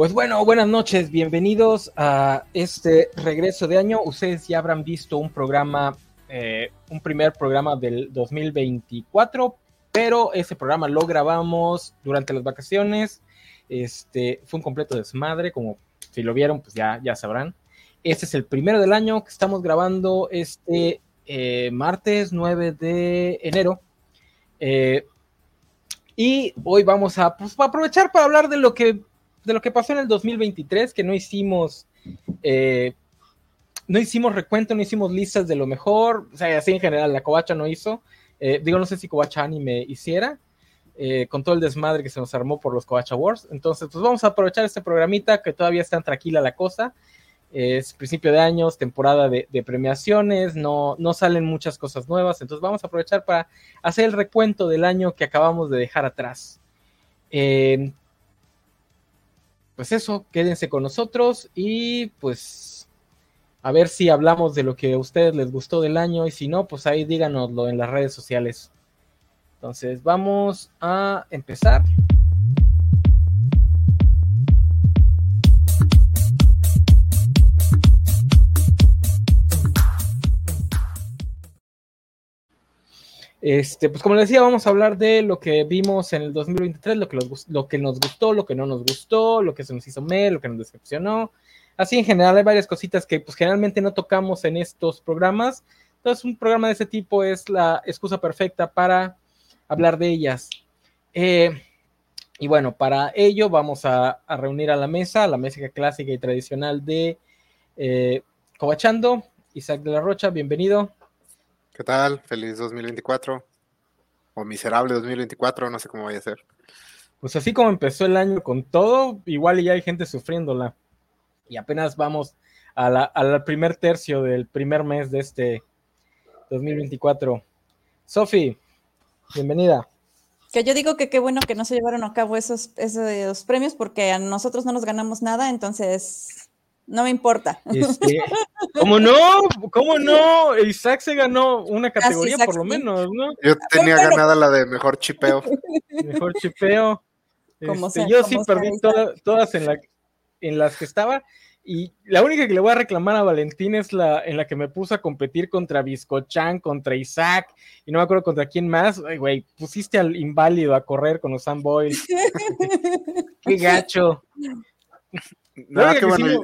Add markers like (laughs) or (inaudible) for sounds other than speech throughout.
Pues bueno, buenas noches, bienvenidos a este regreso de año. Ustedes ya habrán visto un programa, eh, un primer programa del 2024, pero ese programa lo grabamos durante las vacaciones. Este fue un completo desmadre, como si lo vieron, pues ya, ya sabrán. Este es el primero del año que estamos grabando este eh, martes 9 de enero. Eh, y hoy vamos a, pues, a aprovechar para hablar de lo que de lo que pasó en el 2023, que no hicimos, eh, no hicimos recuento, no hicimos listas de lo mejor, o sea, así en general, la Covacha no hizo, eh, digo, no sé si Covacha Anime hiciera, eh, con todo el desmadre que se nos armó por los Covacha Wars, entonces, pues vamos a aprovechar este programita que todavía está tranquila la cosa, es principio de años, temporada de, premiaciones, no, no salen muchas cosas nuevas, entonces vamos a aprovechar para hacer el recuento del año que acabamos de dejar atrás. Pues eso, quédense con nosotros y pues a ver si hablamos de lo que a ustedes les gustó del año y si no, pues ahí díganoslo en las redes sociales. Entonces vamos a empezar. Este, pues como les decía, vamos a hablar de lo que vimos en el 2023, lo que, nos gustó, lo que no nos gustó, lo que se nos hizo mal, lo que nos decepcionó. Así en general hay varias cositas que pues generalmente no tocamos en estos programas. Entonces un programa de ese tipo es la excusa perfecta para hablar de ellas. Eh, y bueno, para ello vamos a, reunir a la mesa, la mesa clásica y tradicional de eh, Cobachando. Isaac de la Rocha, bienvenido. ¿Qué tal? Feliz 2024. O miserable 2024, no sé cómo vaya a ser. Pues así como empezó el año con todo, igual ya hay gente sufriéndola. Y apenas vamos al primer tercio del primer mes de este 2024. Sofi, bienvenida. Que yo digo que qué bueno que no se llevaron a cabo esos, esos premios porque a nosotros no nos ganamos nada, entonces no me importa. Este, (laughs) ¿Cómo no? ¿Cómo no? Isaac se ganó una ah, categoría por lo menos, ¿no? Yo tenía ganada la de mejor chipeo. (laughs) Mejor chipeo. Este, yo sí perdí todas en, la, en las que estaba. Y la única que le voy a reclamar a Valentín es la en la que me puso a competir contra Biscochan, contra Isaac, y no me acuerdo contra quién más. Ay, güey, pusiste al inválido a correr con los Sam Boys. Qué gacho. Nada, qué bueno.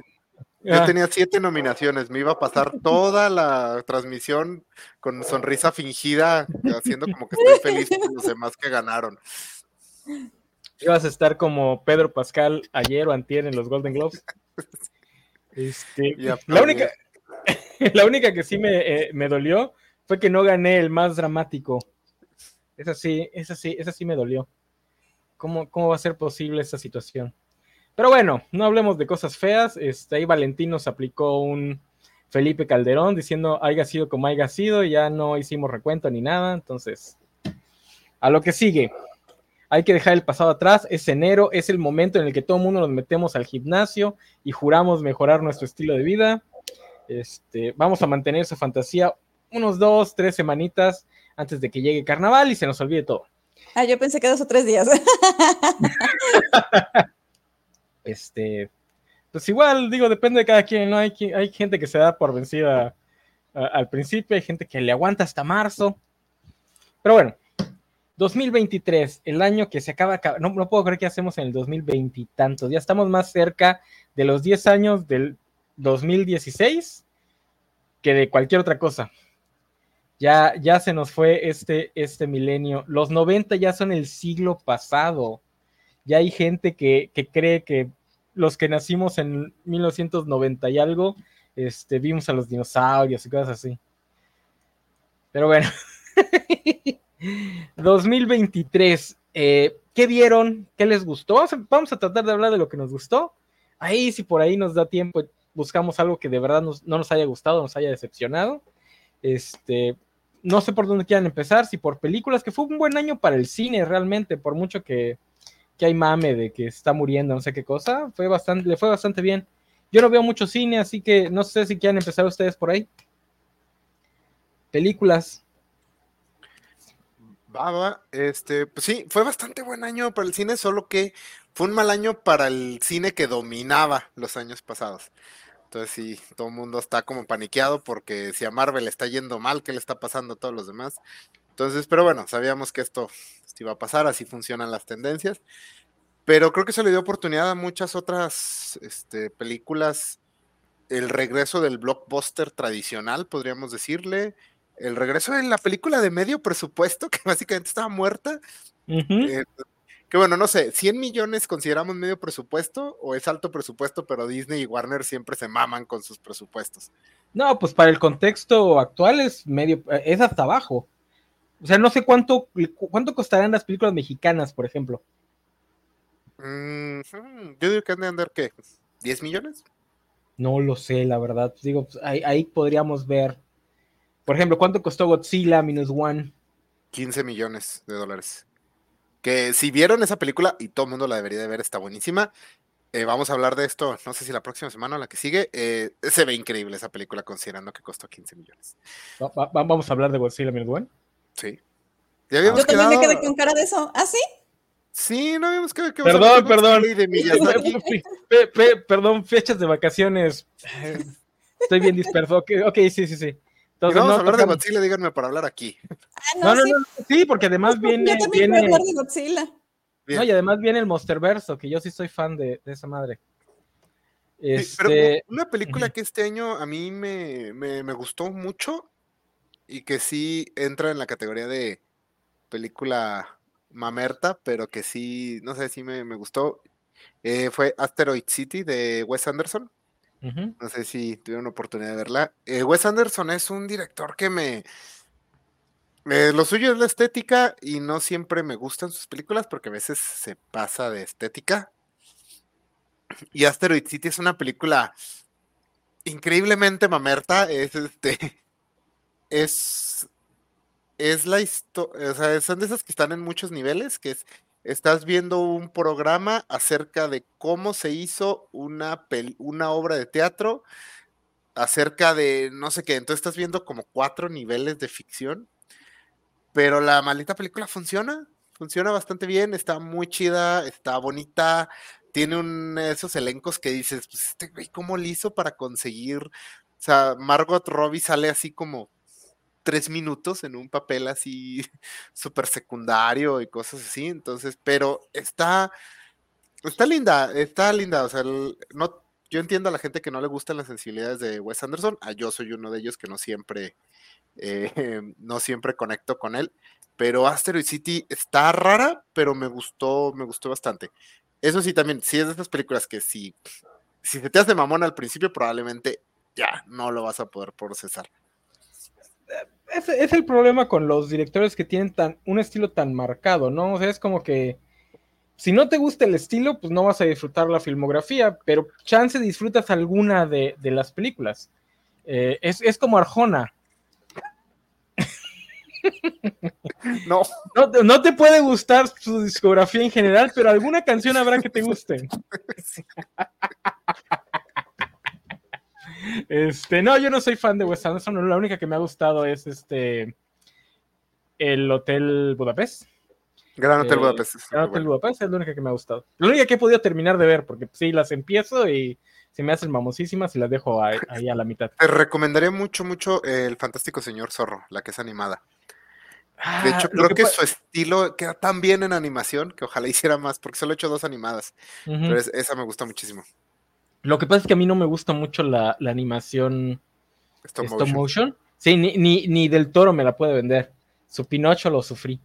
Yo tenía siete nominaciones, me iba a pasar toda la transmisión con sonrisa fingida, haciendo como que estoy feliz con los demás que ganaron. Ibas a estar como Pedro Pascal ayer o antier en los Golden Globes. (laughs) Este, la, única, (laughs) la única que sí eh, me, dolió fue que no gané el más dramático. Esa sí, esa sí, esa sí me dolió. ¿Cómo, ¿Cómo va a ser posible esa situación? Pero bueno, no hablemos de cosas feas. Este, ahí Valentín nos aplicó un Felipe Calderón diciendo haya sido como haya sido, y ya no hicimos recuento ni nada. Entonces, a lo que sigue. Hay que dejar el pasado atrás. Es enero, es el momento en el que todo el mundo nos metemos al gimnasio y juramos mejorar nuestro estilo de vida. Este, vamos a mantener esa fantasía unos dos, tres semanitas antes de que llegue carnaval y se nos olvide todo. Ah, yo pensé que dos o tres días. (laughs) (laughs) Este, pues igual, digo, depende de cada quien, ¿no? Hay, hay gente que se da por vencida al principio, hay gente que le aguanta hasta marzo. Pero bueno, 2023, el año que se acaba, no, no puedo creer que hacemos en el 2020 y tantos, ya estamos más cerca de los 10 años del 2016 que de cualquier otra cosa. Ya, ya se nos fue este, este milenio. Los 90 ya son el siglo pasado ya hay gente que, cree que los que nacimos en 1990 y algo, este, vimos a los dinosaurios y cosas así. Pero bueno, (laughs) 2023, eh, ¿qué vieron? ¿Qué les gustó? Vamos a, tratar de hablar de lo que nos gustó. Ahí, si por ahí nos da tiempo, buscamos algo que de verdad no nos haya gustado, nos haya decepcionado. Este, no sé por dónde quieran empezar, si por películas, que fue un buen año para el cine realmente, por mucho que, que hay mame de que está muriendo, no sé qué cosa, fue bastante, le fue bastante bien. Yo no veo mucho cine, así que no sé si quieren empezar ustedes por ahí. Películas. Baba, este, pues sí, fue bastante buen año para el cine, solo que fue un mal año para el cine que dominaba los años pasados. Entonces sí, todo el mundo está como paniqueado porque si a Marvel está yendo mal, ¿qué le está pasando a todos los demás? Entonces, pero bueno, sabíamos que esto, iba a pasar, así funcionan las tendencias. Pero creo que se le dio oportunidad a muchas otras este, películas. El regreso del blockbuster tradicional, podríamos decirle el regreso de la película de medio presupuesto, (laughs) que básicamente estaba muerta. Eh, que bueno, no sé, 100 millones consideramos medio presupuesto o es alto presupuesto, pero Disney y Warner siempre se maman con sus presupuestos. No, pues para el contexto actual es medio, eh, es hasta abajo. O sea, no sé cuánto, cuánto costarán las películas mexicanas, por ejemplo. Mm, yo digo que han de andar, ¿qué? ¿10 millones? No lo sé, la verdad. Digo, pues, ahí podríamos ver por ejemplo, ¿cuánto costó Godzilla Minus One? 15 millones de dólares. Que si vieron esa película, y todo el mundo la debería de ver, está buenísima. Eh, vamos a hablar de esto, no sé si la próxima semana o la que sigue. Eh, se ve increíble esa película considerando que costó 15 millones. ¿Vamos a hablar de Godzilla Minus One? Sí. ¿Ya Yo también me quedé con cara de eso. ¿Ah, sí? Sí, no habíamos quedado que Perdón, perdón. (laughs) perdón, fechas de vacaciones. (laughs) Estoy bien disperso. ok, sí, sí, sí vamos a hablar de Godzilla, díganme para hablar aquí. Ah, no, no, no, sí, porque además viene. Yo viene... hablar de Godzilla. No, y además viene el Monsterverso, que yo sí soy fan de, esa madre. pero este, una película que este año a mí me, gustó mucho y que sí entra en la categoría de película mamerta, pero que sí, no sé si me, gustó, eh, fue Asteroid City de Wes Anderson. No sé si tuvieron oportunidad de verla. Eh, Wes Anderson es un director que me... lo suyo es la estética y no siempre me gustan sus películas porque a veces se pasa de estética. Y Asteroid City es una película increíblemente mamerta. Es este. Es. Es la historia. O sea, son de esas que están en muchos niveles, que es estás viendo un programa acerca de cómo se hizo una, una obra de teatro, acerca de no sé qué, entonces estás viendo como cuatro niveles de ficción, pero la maldita película funciona, funciona bastante bien, está muy chida, está bonita, tiene un, esos elencos que dices, pues este ¿cómo le hizo para conseguir? O sea, Margot Robbie sale así como tres minutos en un papel así (laughs) súper secundario y cosas así. Entonces, pero está, está linda, está linda. O sea, no, yo entiendo a la gente que no le gustan las sensibilidades de Wes Anderson. A yo soy uno de ellos que no siempre, eh, (laughs) no siempre conecto con él. Pero Asteroid City está rara, pero me gustó, me gustó bastante. Eso sí, también, si es de esas películas que si, si se te hace mamón al principio, probablemente ya no lo vas a poder procesar es, el problema con los directores que tienen tan, un estilo tan marcado, ¿no? O sea, es como que si no te gusta el estilo, pues no vas a disfrutar la filmografía, pero chance disfrutas alguna de, las películas. Eh, es, como Arjona. (laughs) No. no. no. te puede gustar su discografía en general, pero alguna canción habrá que te guste. (laughs) Este, no, yo no soy fan de Wes Anderson. La única que me ha gustado es este el Hotel Budapest. Gran Hotel eh, Budapest. Gran Hotel Budapest es la única que me ha gustado. La única que he podido terminar de ver, porque sí, las empiezo y se me hacen mamosísimas y las dejo (laughs) ahí, a la mitad. Te recomendaría mucho, mucho El Fantástico Señor Zorro, la que es animada. de ah, hecho, creo que, su estilo queda tan bien en animación que ojalá hiciera más, porque solo he hecho dos animadas. Pero esa me gusta muchísimo. Lo que pasa es que a mí no me gusta mucho la, animación stop, motion. Sí, ni, ni, del toro me la puede vender. Su Pinocho lo sufrí.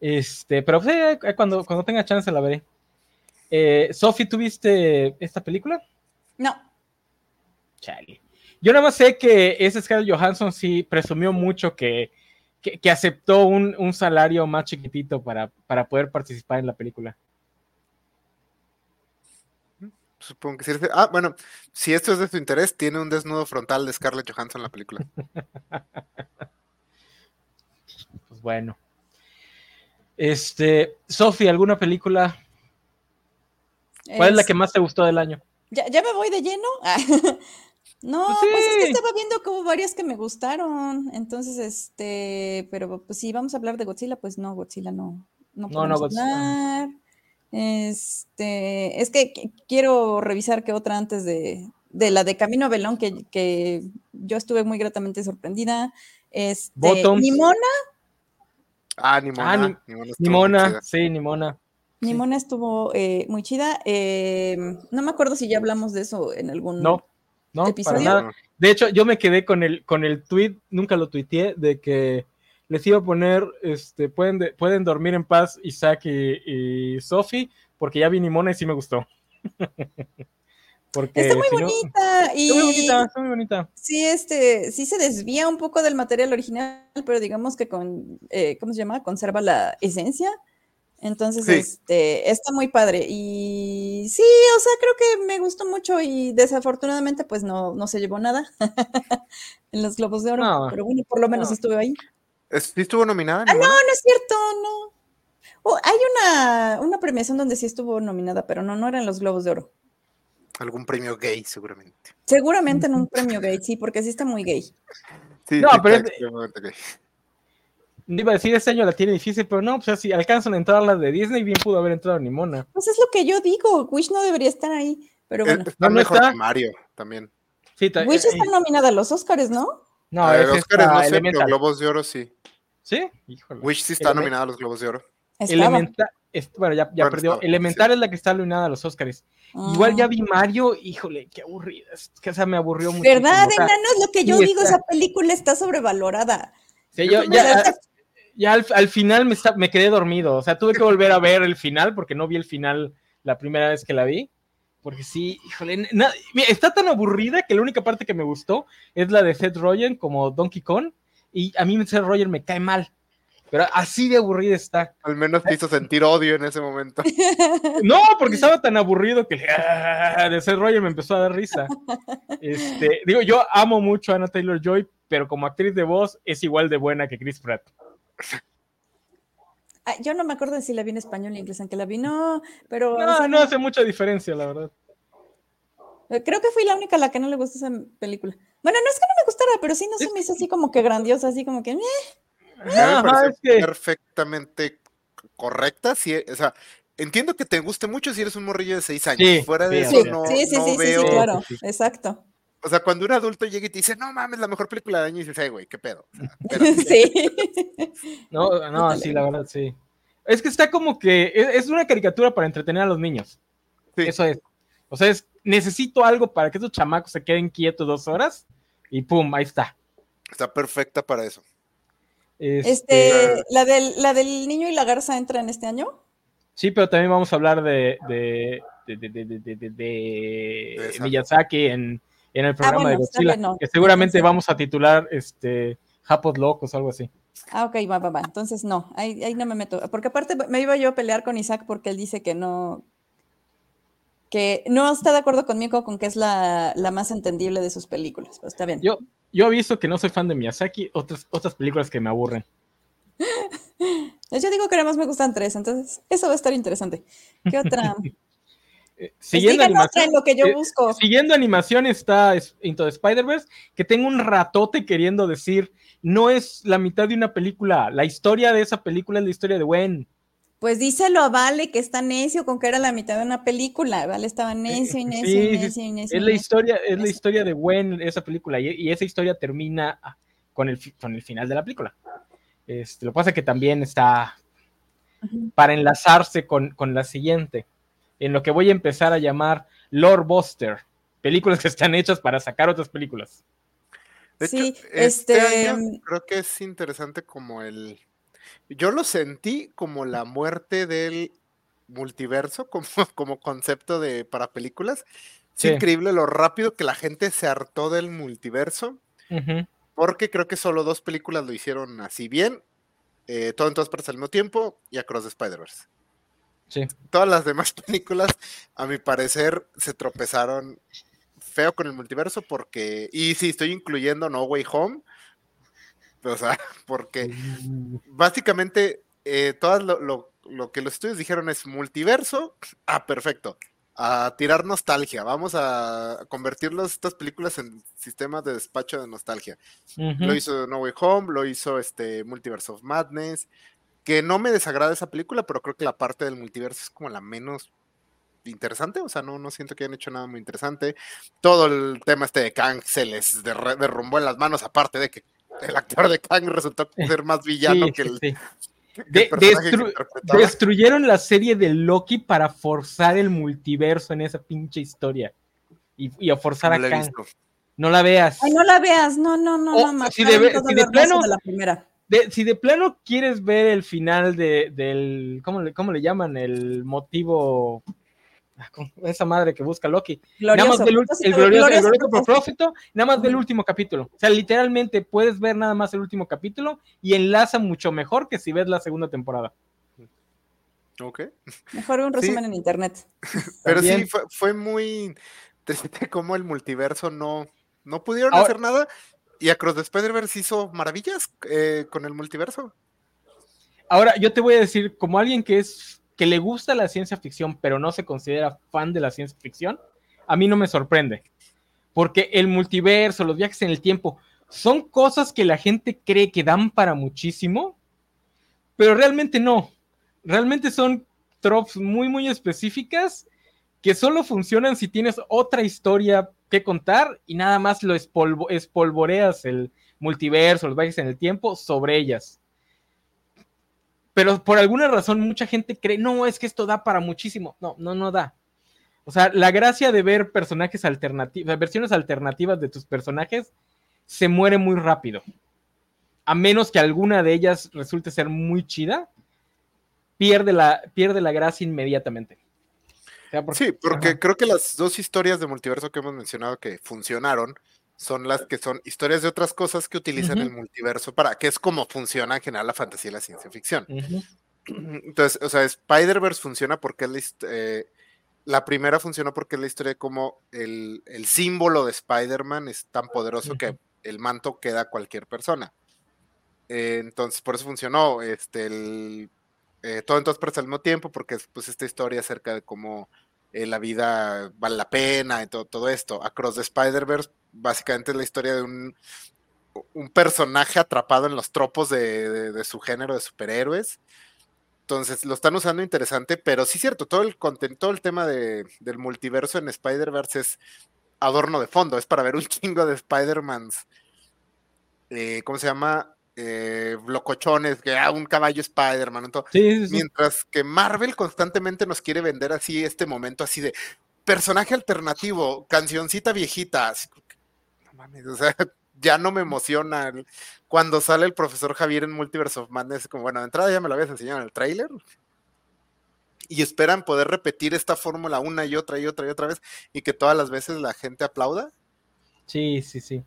Este, pero sí, cuando, cuando tenga chance la veré. Eh, Sophie, ¿tuviste esta película? No. Chale. Yo nada más sé que ese Scarlett Johansson sí presumió mucho que, aceptó un, un, salario más chiquitito para, para poder participar en la película. Supongo que sí. Ah, bueno, si esto es de su interés, tiene un desnudo frontal de Scarlett Johansson en la película. (laughs) pues bueno. Este, Sofi, ¿alguna película? ¿Cuál es... la que más te gustó del año? Ya, me voy de lleno. (laughs) No, pues, pues es que estaba viendo como varias que me gustaron. Entonces, este, pero pues si vamos a hablar de Godzilla, pues no, Godzilla no. No, no, no Godzilla. Este, es que quiero revisar qué otra antes de, de la de Camino Belón, que, que, yo estuve muy gratamente sorprendida. Este, Nimona. Ah, Nimona. Ah, Nimona, sí, Nimona. Nimona estuvo eh, muy chida. Eh, no me acuerdo si ya hablamos de eso en algún no, no, episodio. Para nada. De hecho, yo me quedé con el, con el tweet, nunca lo tuiteé, de que les iba a poner, este, pueden, pueden dormir en paz Isaac y, Sophie, porque ya vi Nimona y sí me gustó. (laughs) porque está muy bonita y está muy bonita, está muy bonita. Sí, este, sí se desvía un poco del material original, pero digamos que con, eh, ¿cómo se llama? Conserva la esencia. Entonces, este, está muy padre. Y sí, o sea, creo que me gustó mucho y desafortunadamente, pues no, no se llevó nada (laughs) en los Globos de Oro. pero bueno, por lo menos estuve ahí. ¿Sí estuvo nominada? Ah, no, no es cierto, no. Oh, hay una, una premiación donde sí estuvo nominada, pero no, no eran los Globos de Oro. Algún premio gay, seguramente. Seguramente en un (laughs) premio gay, sí, porque sí está muy gay. Sí, no, pero es, gay. Iba a decir, este año la tiene difícil, pero no, pues si alcanzan a entrar las de Disney, bien pudo haber entrado Nimona. Pues es lo que yo digo, Wish no debería estar ahí, pero bueno. Está no, mejor está. Mario también. Sí, Wish está nominada a los Oscars, ¿no? No, a los Oscars no sé, pero Globos de Oro sí. ¿Sí? Híjole. Wish sí está nominada a los Globos de Oro. Elemental, bueno, ya, ya perdió. Elemental es la que está nominada a los Oscars. Igual ya ah. vi Mario, híjole, qué aburrida. Es que esa me aburrió mucho. ¿Verdad, enanos? Lo que yo digo, esa película está sobrevalorada. Sí, yo, ya, ya al, final me, me, quedé dormido. O sea, tuve que volver a ver el final porque no vi el final la primera vez que la vi. Porque sí, híjole, está tan aburrida que la única parte que me gustó es la de Seth Rogen como Donkey Kong. Y a mí Seth Rogen me cae mal. Pero así de aburrida está. Al menos te hizo sentir odio en ese momento. (laughs) No, porque estaba tan aburrido que ah, de Seth Rogen me empezó a dar risa. Este, digo, yo amo mucho a Anna Taylor Joy, pero como actriz de voz es igual de buena que Chris Pratt yo no me acuerdo de si la vi en español o inglés, aunque la vi, no, pero... No, no hace mucha diferencia, la verdad. Eh, creo que fui la única a la que no le gustó esa película. Bueno, no es que no me gustara, pero sí no se me hizo así como que grandiosa, así como que... Eh, me perfectamente correcta, sí, o sea, entiendo que te guste mucho si eres un morrillo de seis años. Fuera de eso, no, sí, sí, sí, sí, claro, exacto. O sea, cuando un adulto llega y te dice, no mames, la mejor película de año, y dices, hey, güey, qué pedo. (laughs) sí. No, no, sí, la verdad, sí. Es que está como que es una caricatura para entretener a los niños. Sí. Eso es. O sea, es, necesito algo para que esos chamacos se queden quietos dos horas y pum, ahí está. Está perfecta para eso. Este, este ¿la, del, ¿la del niño y la garza entra en este año? Sí, pero también vamos a hablar de, de, de, de Miyazaki en, en el ah, programa de Godzilla, que seguramente vamos a titular este Japos Locos o algo así. Ah, ok, va, va, va. Entonces no, ahí, ahí no me meto. Porque aparte me iba yo a pelear con Isaac porque él dice que no, que no está de acuerdo conmigo con que es la, la más entendible de sus películas, pero está bien. Yo, yo aviso que no soy fan de Miyazaki, otras, otras películas que me aburren. (laughs) yo digo que nada más me gustan tres, entonces eso va a estar interesante. ¿Qué otra? (laughs) Eh, siguiendo, animación, lo que yo eh, busco. siguiendo animación está Into the Spider-Verse, que tengo un ratote queriendo decir, no es la mitad de una película, la historia de esa película es la historia de Gwen. Pues díselo a Vale que está necio con que era la mitad de una película. Vale estaba eh, necio y necio y necio y necio. Es la historia, es la historia de Gwen, esa película, y, esa historia termina con el, con el final de la película. Este, lo que pasa es que también está para enlazarse con, con la siguiente en lo que voy a empezar a llamar Lord Buster, películas que están hechas para sacar otras películas. sí, este, este creo que es interesante como el yo lo sentí como la muerte del multiverso como, (laughs) como concepto de para películas. Es increíble lo rápido que la gente se hartó del multiverso. Porque creo que solo dos películas lo hicieron así bien. Eh, todo en todas partes al mismo tiempo y Across the Spider-Verse. Todas las demás (laughs) películas, a mi parecer, se tropezaron feo con el multiverso porque, y sí, estoy incluyendo No Way Home, (laughs) o sea, porque mm. básicamente eh, todo lo, que los estudios dijeron es multiverso, ah, perfecto, a tirar nostalgia, vamos a convertir estas películas en sistemas de despacho de nostalgia. Lo hizo No Way Home, lo hizo este Multiverse of Madness, que no me desagrada esa película, pero creo que la parte del multiverso es como la menos interesante, o sea, no, no siento que hayan hecho nada muy interesante. Todo el tema este de Kang se les derrumbó en las manos, aparte de que el actor de Kang resultó (laughs) ser más villano que el... destruyeron la serie de Loki para forzar el multiverso en esa pinche historia. Y, a forzar a Kang. No la veas. Ay, no la veas, no, no, no, no, Si de, plano, si de plano quieres ver el final de, del, ¿cómo le, ¿cómo le llaman? El motivo Ah, esa madre que busca Loki. nada más del, el glorioso, propósito, nada más del último capítulo. O sea, literalmente puedes ver nada más el último capítulo y enlaza mucho mejor que si ves la segunda temporada. Ok. Mejor un resumen en internet. (laughs) Pero sí, fue, muy triste como el multiverso no, no pudieron hacer nada y Across the Spider-Verse hizo maravillas eh, con el multiverso. Ahora, yo te voy a decir, como alguien que es que le gusta la ciencia ficción, pero no se considera fan de la ciencia ficción, a mí no me sorprende. Porque el multiverso, los viajes en el tiempo, son cosas que la gente cree que dan para muchísimo, pero realmente no. Realmente son tropes muy, muy específicas que solo funcionan si tienes otra historia que contar y nada más lo espolvoreas el multiverso, los viajes en el tiempo sobre ellas pero por alguna razón mucha gente cree, no, es que esto da para muchísimo. No, no, no da. O sea, la gracia de ver personajes alternativos, versiones alternativas de tus personajes, se muere muy rápido. A menos que alguna de ellas resulte ser muy chida, pierde la, pierde la gracia inmediatamente. sí, porque creo que las dos historias de multiverso que hemos mencionado que funcionaron son las que son historias de otras cosas que utilizan el multiverso para, que es como funciona en general la fantasía y la ciencia ficción. (clears throat) Entonces, o sea, Spider-Verse funciona porque es la, eh, la, primera funciona porque es la historia de cómo el, símbolo de Spider-Man es tan poderoso que el manto queda a cualquier persona. Eh, entonces, por eso funcionó este, el, eh, todo en todas partes al mismo tiempo, porque es pues esta historia acerca de cómo la vida vale la pena y todo, todo esto. Across the Spider-Verse básicamente es la historia de un, un personaje atrapado en los tropos de, su género de superhéroes. Entonces lo están usando interesante, pero sí es cierto, todo el todo el tema del multiverso en Spider-Verse es adorno de fondo, es para ver un (laughs) chingo de Spider-Mans. Eh, ¿Cómo se llama? Eh, locochones, que ah, un caballo Spider-Man. Mientras que Marvel constantemente nos quiere vender así este momento así de personaje alternativo, cancioncita viejita, o sea, (laughs) ya no me emociona cuando sale el profesor Javier en Multiverse of Madness, como bueno, de entrada ya me lo habías enseñado en el tráiler. Y esperan poder repetir esta fórmula una y otra y otra y otra vez y que todas las veces la gente aplauda. Sí, sí, sí.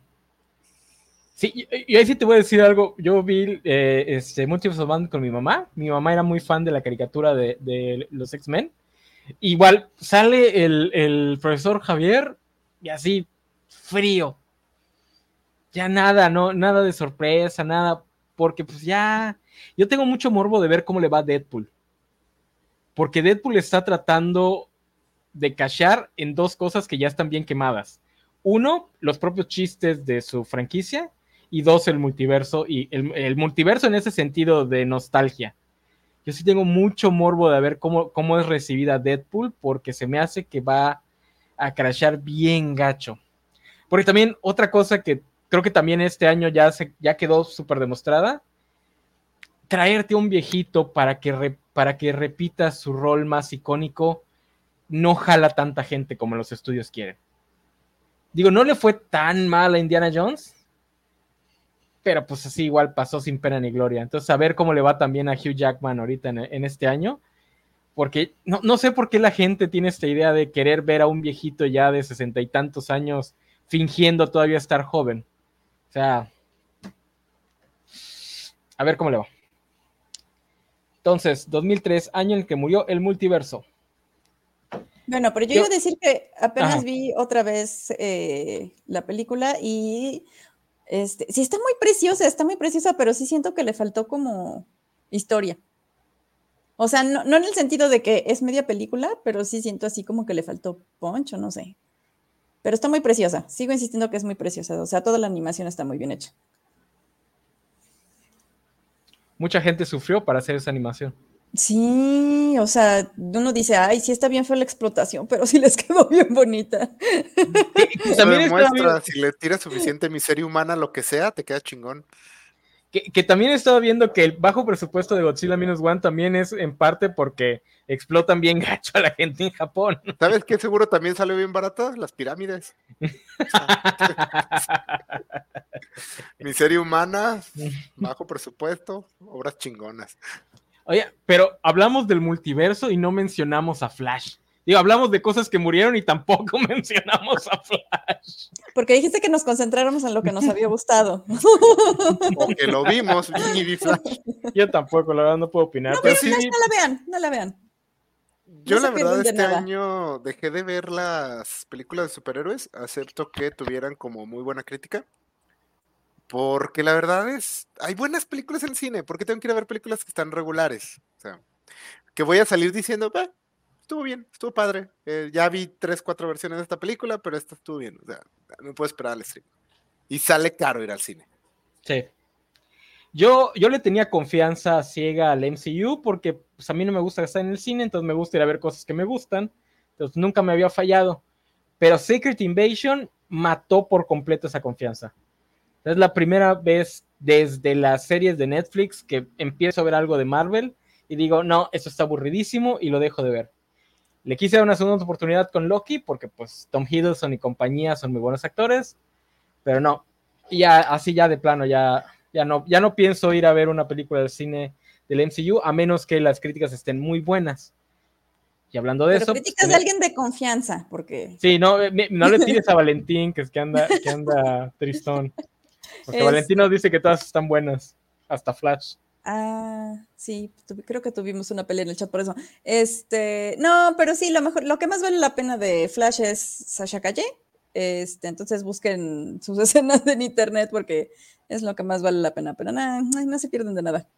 Sí, y ahí sí te voy a decir algo. Yo vi eh, este, Multiverse of Madness con mi mamá. Mi mamá era muy fan de la caricatura de, de los X-Men. Igual sale el, el profesor Javier y así, frío, ya nada, no, nada de sorpresa, nada, porque pues ya, yo tengo mucho morbo de ver cómo le va a Deadpool. Porque Deadpool está tratando de cachar en dos cosas que ya están bien quemadas. Uno, los propios chistes de su franquicia. Y dos, el multiverso. Y el, multiverso en ese sentido de nostalgia. Yo sí tengo mucho morbo de ver cómo, cómo es recibida Deadpool. Porque se me hace que va a crashar bien gacho. Porque también otra cosa que creo que también este año ya, se, ya quedó súper demostrada. Traerte un viejito para que, para que repita su rol más icónico no jala tanta gente como los estudios quieren. Digo, no le fue tan mal a Indiana Jones, pero pues así igual pasó sin pena ni gloria. Entonces, a ver cómo le va también a Hugh Jackman ahorita en, en este año, porque no, no, sé por qué la gente tiene esta idea de querer ver a un viejito ya de sesenta y tantos años fingiendo todavía estar joven. O sea, a ver cómo le va. Entonces, 2003, año en el que murió el multiverso. Bueno, pero yo, iba a decir que apenas vi otra vez eh, la película y este, sí está muy preciosa, está muy preciosa, pero sí siento que le faltó como historia. O sea, no, no, en el sentido de que es media película, pero sí siento así como que le faltó poncho, no sé. Pero está muy preciosa. Sigo insistiendo que es muy preciosa. O sea, toda la animación está muy bien hecha. Mucha gente sufrió para hacer esa animación. Sí, o sea, uno dice, ay, sí está bien fue la explotación, pero sí les (laughs) quedó bien bonita. (laughs) también demuestra, si le tiras suficiente miseria humana, lo que sea, te queda chingón. Que, también he estado viendo que el bajo presupuesto de Godzilla Minus One también es en parte porque explotan bien (laughs) gacho a la gente en Japón. ¿Sabes qué seguro también salió bien barato? Las pirámides. Miseria humana, bajo presupuesto, obras chingonas. Oye, pero hablamos del multiverso y no mencionamos a Flash. Digo, hablamos de cosas que murieron y tampoco (laughs) mencionamos a Flash. Porque dijiste que nos concentráramos en lo que nos había (laughs) gustado. Porque lo vimos, (laughs) vi Flash. Yo tampoco, la verdad no puedo opinar. No, pero sí, no la vean, no la vean. Yo la verdad este año dejé de ver las películas de superhéroes, acepto que tuvieran como muy buena crítica. Porque la verdad es, hay buenas películas en el cine, porque tengo que ir a ver películas que están regulares. O sea, que voy a salir diciendo, estuvo bien, estuvo padre. Eh, ya vi tres, cuatro versiones de esta película, pero esta estuvo bien. O sea, no puedo esperar al stream. Y sale caro ir al cine. Sí. Yo, yo le tenía confianza ciega al MCU porque pues, a mí no me gusta estar en el cine, entonces me gusta ir a ver cosas que me gustan. Entonces nunca me había fallado. Pero Secret Invasion mató por completo esa confianza. Es la primera vez desde las series de Netflix que empiezo a ver algo de Marvel y digo, no, eso está aburridísimo y lo dejo de ver. Le quise dar una segunda oportunidad con Loki porque pues Tom Hiddleston y compañía son muy buenos actores, pero no. Y ya así ya de plano ya ya no ya no pienso ir a ver una película del cine del MCU a menos que las críticas estén muy buenas. Y hablando de eso. Críticas de alguien de confianza, porque. Sí, no, no le tires a Valentín, que es que anda, que anda tristón. Porque Valentino dice que todas están buenas, hasta Flash. Ah, sí, creo que tuvimos una pelea en el chat por eso. Este, no, pero sí, lo mejor, lo que más vale la pena de Flash es Sasha Calle. Este, entonces busquen sus (laughs) escenas en internet porque es lo que más vale la pena. Pero nada, no se pierden de nada.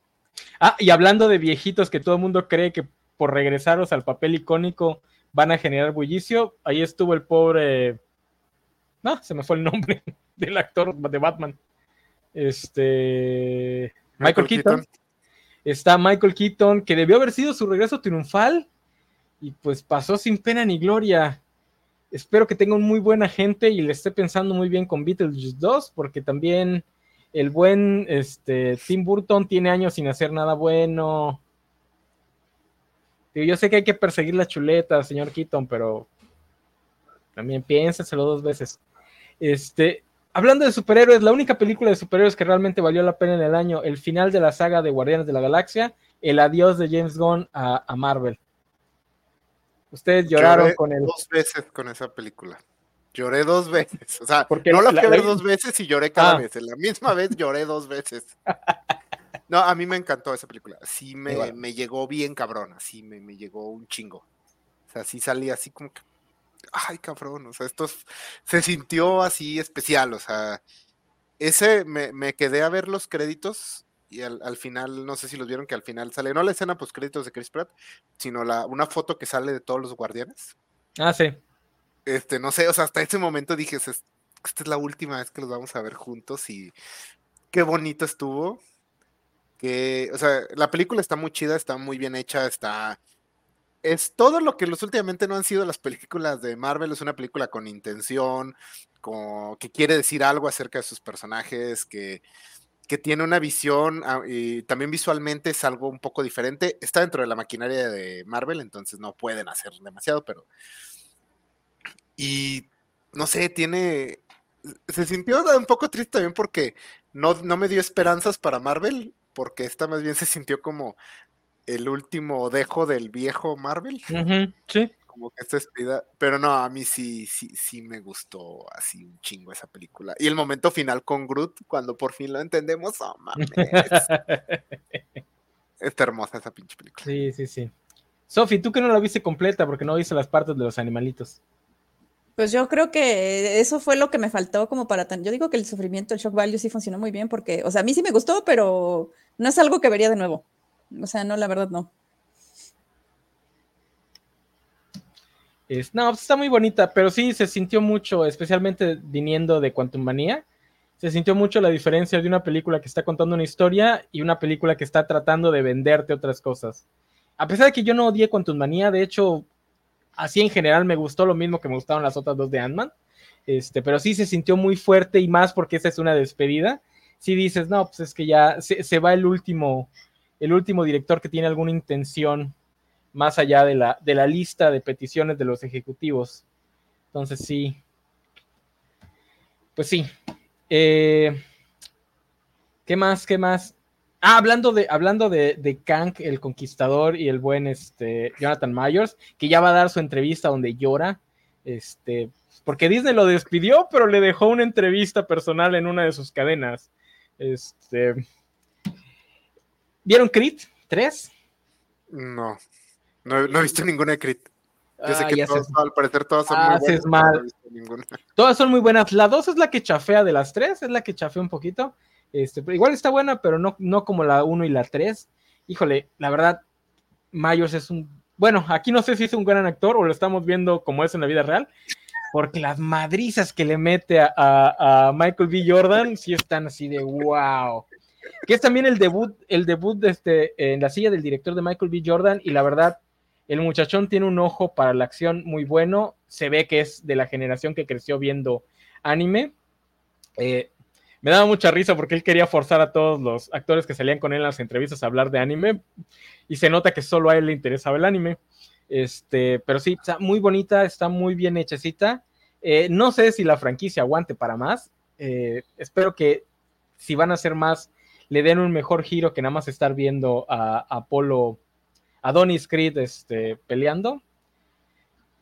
Ah, y hablando de viejitos que todo el mundo cree que por regresaros al papel icónico van a generar bullicio, ahí estuvo el pobre. No, se me fue el nombre del actor de Batman. Este. Michael, Keaton. Está Michael Keaton, que debió haber sido su regreso triunfal. Y pues pasó sin pena ni gloria. Espero que tenga un muy buen agente y le esté pensando muy bien con Beetlejuice 2, porque también el buen este, Tim Burton tiene años sin hacer nada bueno. Yo sé que hay que perseguir la chuleta, señor Keaton, pero también piénseselo dos veces. Este, hablando de superhéroes, la única película de superhéroes que realmente valió la pena en el año, el final de la saga de Guardianes de la Galaxia, el adiós de James Gunn a, Marvel. Ustedes lloraron con él. Dos veces con esa película. Lloré dos veces. O sea, Porque no la fui a ver dos veces y lloré cada ah. vez. En la misma vez lloré dos veces. No, a mí me encantó esa película. Sí me, me llegó bien cabrón. Así me, me llegó un chingo. O sea, sí salí así como que ay, cabrón, o sea, esto se sintió así especial, o sea, ese me, quedé a ver los créditos y al, final, no sé si los vieron que al final sale, no la escena post créditos de Chris Pratt, sino la, una foto que sale de todos los guardianes. Ah, sí. Este, no sé, o sea, hasta ese momento dije, esta es la última vez que los vamos a ver juntos y qué bonito estuvo. Que, o sea, la película está muy chida, está muy bien hecha, está es todo lo que los últimamente no han sido las películas de Marvel. Es una película con intención, con, que quiere decir algo acerca de sus personajes, que, que tiene una visión ah, y también visualmente es algo un poco diferente. Está dentro de la maquinaria de Marvel, entonces no pueden hacer demasiado, pero... Y no sé, tiene... Se sintió un poco triste también porque no, no me dio esperanzas para Marvel, porque esta más bien se sintió como el último dejo del viejo Marvel. sí. Como que se despida. Pero no, a mí sí, sí, sí me gustó así un chingo esa película. Y el momento final con Groot, cuando por fin lo entendemos, oh mames. (laughs) Está hermosa esa pinche película. Sí, sí, sí. Sofi, tú que no la viste completa porque no viste las partes de los animalitos. Pues yo creo que eso fue lo que me faltó como para tan. Yo digo que el sufrimiento, el shock value sí funcionó muy bien porque, o sea, a mí sí me gustó, pero no es algo que vería de nuevo. O sea, no, la verdad no. Es, no, pues, está muy bonita, pero sí se sintió mucho, especialmente viniendo de Quantum Manía, se sintió mucho la diferencia de una película que está contando una historia y una película que está tratando de venderte otras cosas. A pesar de que yo no odié Quantum Manía, de hecho, así en general me gustó lo mismo que me gustaron las otras dos de Ant-Man, este, pero sí se sintió muy fuerte y más porque esa es una despedida. Si sí dices, no, pues es que ya se, se va el último, el último director que tiene alguna intención más allá de la, de la lista de peticiones de los ejecutivos. Entonces sí. Pues sí. Eh, ¿Qué más? ¿Qué más? Ah, hablando de, hablando de, Kank, el conquistador, y el buen este, Jonathan Myers, que ya va a dar su entrevista donde llora. Este, porque Disney lo despidió, pero le dejó una entrevista personal en una de sus cadenas. Este. ¿Vieron Crit 3? No. No, he visto ninguna de Crit. Yo sé Ah, que sé. al parecer todas son Ah, muy buenas. no mal. (laughs) Todas son muy buenas. La 2 es la que chafea de las tres, es la que chafea un poquito. Este, igual está buena, pero no, no como la 1 y la 3. Híjole, la verdad, Myers es un. Bueno, aquí no sé si es un gran actor o lo estamos viendo como es en la vida real, porque las madrizas que le mete a, a- a Michael B. Jordan sí están así de wow. Que es también el debut, el debut de este, en la silla del director de Michael B. Jordan, y la verdad, el muchachón tiene un ojo para la acción muy bueno. Se ve que es de la generación que creció viendo anime. Eh, me daba mucha risa porque él quería forzar a todos los actores que salían con él en las entrevistas a hablar de anime. Y se nota que solo a él le interesaba el anime. Este, pero sí, está muy bonita, está muy bien hechecita. Eh, no sé si la franquicia aguante para más. Eh, espero que si van a hacer más, le den un mejor giro que nada más estar viendo a, Apolo, a Donny Creed este, peleando.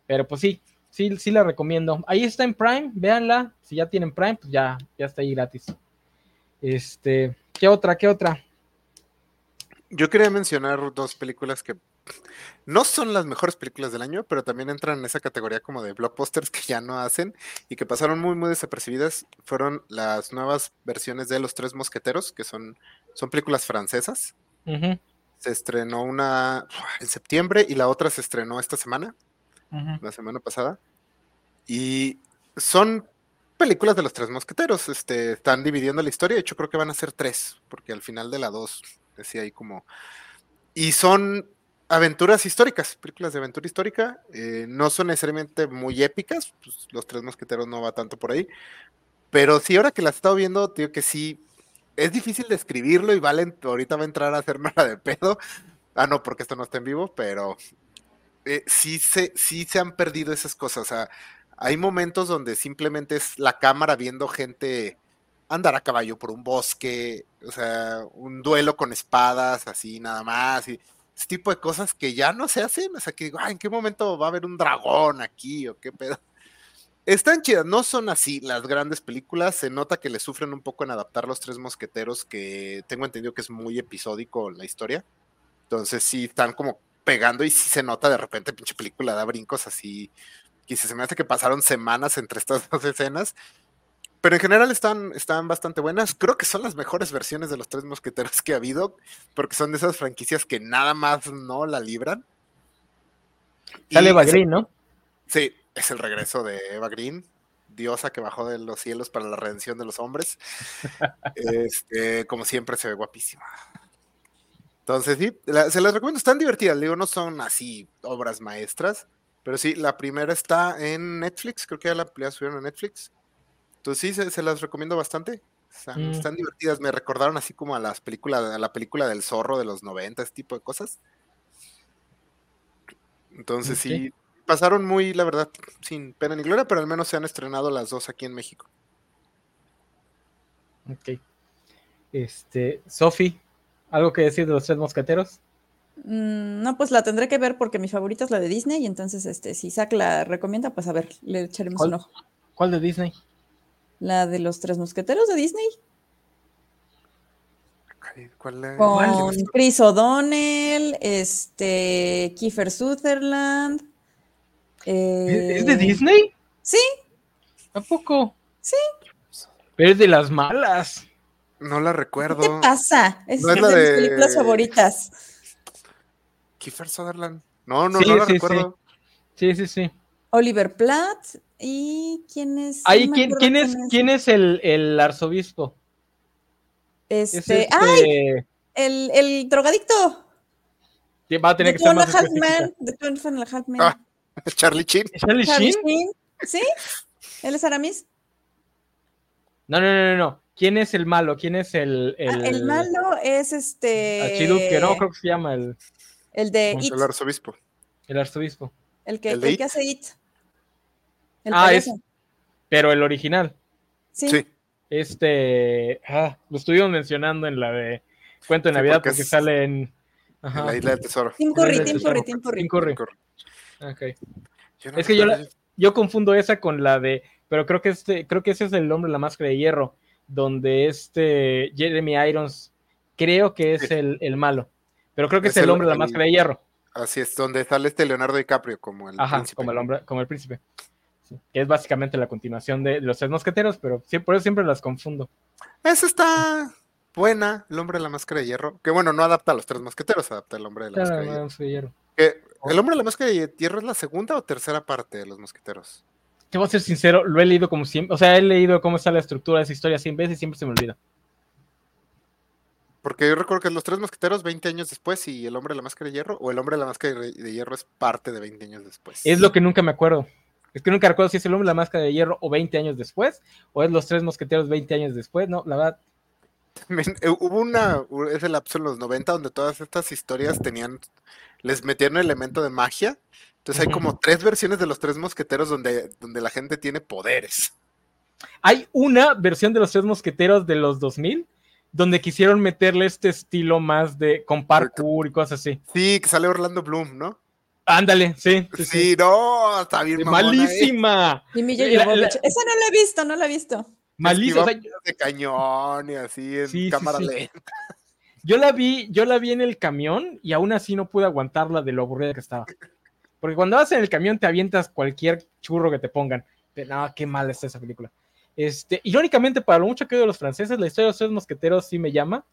Pero pues sí, sí, sí la recomiendo. Ahí está en Prime, véanla. Si ya tienen Prime, pues ya, ya está ahí gratis. Este, ¿qué otra? ¿Qué otra? Yo quería mencionar dos películas que no son las mejores películas del año, pero también entran en esa categoría como de blockbusters que ya no hacen y que pasaron muy, muy desapercibidas. Fueron las nuevas versiones de Los Tres Mosqueteros, que son, son películas francesas. Se estrenó una en septiembre y la otra se estrenó esta semana, la semana pasada. Y son películas de los tres mosqueteros. Este, están dividiendo la historia. De hecho, creo que van a ser tres, porque al final de la dos decía ahí como. Y son aventuras históricas, películas de aventura histórica. eh, no son necesariamente muy épicas. pues, los tres mosqueteros no va tanto por ahí. Pero sí, ahora que las he estado viendo, digo que sí. Es difícil describirlo y Valen ahorita va a entrar a hacerme la de pedo. Ah, no, porque esto no está en vivo, pero eh, sí, se, sí se han perdido esas cosas. O sea, hay momentos donde simplemente es la cámara viendo gente andar a caballo por un bosque, o sea, un duelo con espadas, así nada más, y ese tipo de cosas que ya no se hacen. O sea, que digo, "Ay, ¿en qué momento va a haber un dragón aquí o qué pedo? Están chidas, no son así las grandes películas. Se nota que le sufren un poco en adaptar los tres mosqueteros, que tengo entendido que es muy episódico la historia. Entonces sí están como pegando y sí se nota de repente, pinche película da brincos así. Que se me hace que pasaron semanas entre estas (laughs) dos escenas. Pero en general están, están bastante buenas. Creo que son las mejores versiones de los tres mosqueteros que ha habido, porque son de esas franquicias que nada más no la libran. Y Sale Eva Green, ¿no? Sí, es el regreso de Eva Green, diosa que bajó de los cielos para la redención de los hombres. (laughs) Este, como siempre, se ve guapísima. Entonces, sí, la- se las recomiendo, están divertidas. Digo, no son así obras maestras, pero sí, la primera está en Netflix, creo que ya la, la subieron a Netflix. Entonces, sí, se, se las recomiendo bastante. Están, Mm. están divertidas, me recordaron así como a las películas, a la película del zorro de los 90, ese tipo de cosas. Entonces, sí, pasaron muy, la verdad, sin pena ni gloria, pero al menos se han estrenado las dos aquí en México. Ok. Este, Sofi, ¿algo que decir de los tres mosqueteros? Mm, no, pues la tendré que ver porque mi favorita es la de Disney y entonces, este, si Zack la recomienda, pues a ver, le echaremos ¿Cuál? un ojo. ¿Cuál de Disney? La de los tres mosqueteros de Disney ¿Cuál es? con Chris O'Donnell, este, Kiefer Sutherland. ¿Es, es de eh, Disney? Sí, ¿A poco? Sí. Pero es de las malas. No la ¿qué recuerdo. te pasa? Es No es de mis películas favoritas. Kiefer Sutherland. No, no, Sí, no la sí, recuerdo. Sí, sí, sí. Oliver Platt. ¿Y quién es? Ahí, ¿quién, ¿quién, es, ¿quién es el, el arzobispo? Este, este... ¡Ay! El, el drogadicto. Va a tener que ser más Halfman, Ah, Charlie Chin. ¿Charlie, Charlie Chin? ¿Sí? ¿Él es Aramis? No, no, no, no. ¿Quién es el malo? ¿Quién es el. El, ah, el malo es este. Archiduque, no, creo que se llama el. El de It. El arzobispo. El arzobispo. El que, el, que hace It. El ah, es. Pero el original. Sí. Este. Ah, lo estuvimos mencionando en la de Cuento de Navidad porque, sale en. Ajá. En la isla del tesoro. Tim Curry, Tim Curry, Tim Curry. Tim Curry. Okay. es que yo, yo confundo esa con la de pero creo que este, creo que ese es el hombre de la máscara de hierro, donde este Jeremy Irons creo que es el, malo, pero creo que es, el, hombre de la máscara de hierro. Así es, donde sale este Leonardo DiCaprio como el príncipe. como el hombre, como el príncipe. Que es básicamente la continuación de los tres mosqueteros, pero sí, por eso siempre las confundo. Esa está buena, el hombre de la máscara de hierro. Que bueno, no adapta a los tres mosqueteros, adapta al hombre de la máscara de hierro. ¿El hombre de la máscara de hierro es la segunda o tercera parte de los mosqueteros? te voy a ser sincero, lo he leído como siempre, o sea, he leído cómo está la estructura de esa historia 100 veces y siempre se me olvida. Porque yo recuerdo que los tres mosqueteros 20 años después y el hombre de la máscara de hierro, o el hombre de la máscara de hierro es parte de 20 años después. Es lo que nunca me acuerdo. Es que nunca recuerdo si es el hombre la máscara de hierro o 20 años después, o es los tres mosqueteros 20 años después, no, la verdad. Eh, hubo una, ese lapso en los 90 donde todas estas historias tenían, les metieron elemento de magia entonces hay como tres versiones de los tres mosqueteros donde, donde la gente tiene poderes. Hay una versión de los tres mosqueteros de los 2000 donde quisieron meterle este estilo más de con parkour y cosas así. Sí, que sale Orlando Bloom, ¿no? Ándale, sí. Sí, no, está bien. Malísima. Esa no la he visto, no la he visto. Malísima. de cañón y así en cámara lenta. Yo la vi, yo la vi en el camión y aún así no pude aguantarla de lo aburrida que estaba. Porque cuando vas en el camión te avientas cualquier churro que te pongan. no, qué mal está esa película. Este, irónicamente, para lo mucho que de los franceses, la historia de los tres mosqueteros sí me llama.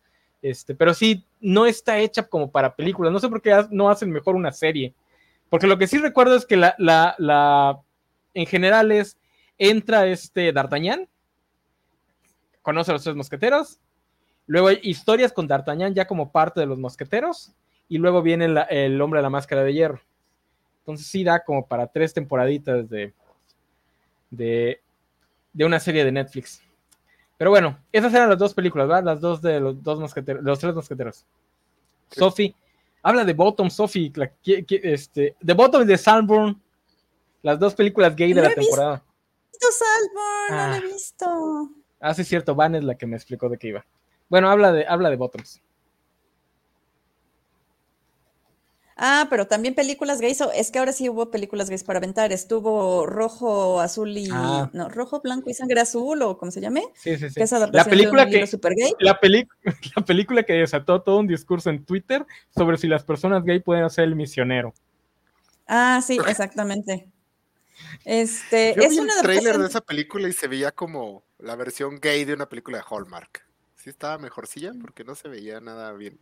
Este, pero sí, no está hecha como para películas. No sé por qué no hacen mejor una serie. Porque lo que sí recuerdo es que la, la, la en general es, entra este D'Artagnan, conoce a los tres mosqueteros, luego hay historias con D'Artagnan ya como parte de los mosqueteros, y luego viene el hombre de la máscara de hierro. Entonces sí da como para tres temporaditas de, de, una serie de Netflix. Pero bueno, esas eran las dos películas, ¿verdad? Las dos de los dos mosqueteros, los tres mosqueteros. Sophie, habla de Bottom, Sophie, este, The Bottom de Salborn, las dos películas gay de la temporada. Visto Salborn, no lo he ah. visto. Ah, sí, es cierto, Van es la que me explicó de qué iba. Bueno, habla de, habla de Bottoms. Ah, pero también películas gays. Es que ahora sí hubo películas gays para aventar. Estuvo rojo, azul y. Ah. No, rojo, blanco y sangre azul, o como se llame. Sí, sí, sí. la película que. La, (laughs) la película que desató todo un discurso en Twitter sobre si las personas gay pueden hacer el misionero. Ah, sí, exactamente. Este. Yo es vi el trailer de esa película y se veía como la versión gay de una película de Hallmark. Sí, estaba mejorcilla porque no se veía nada bien.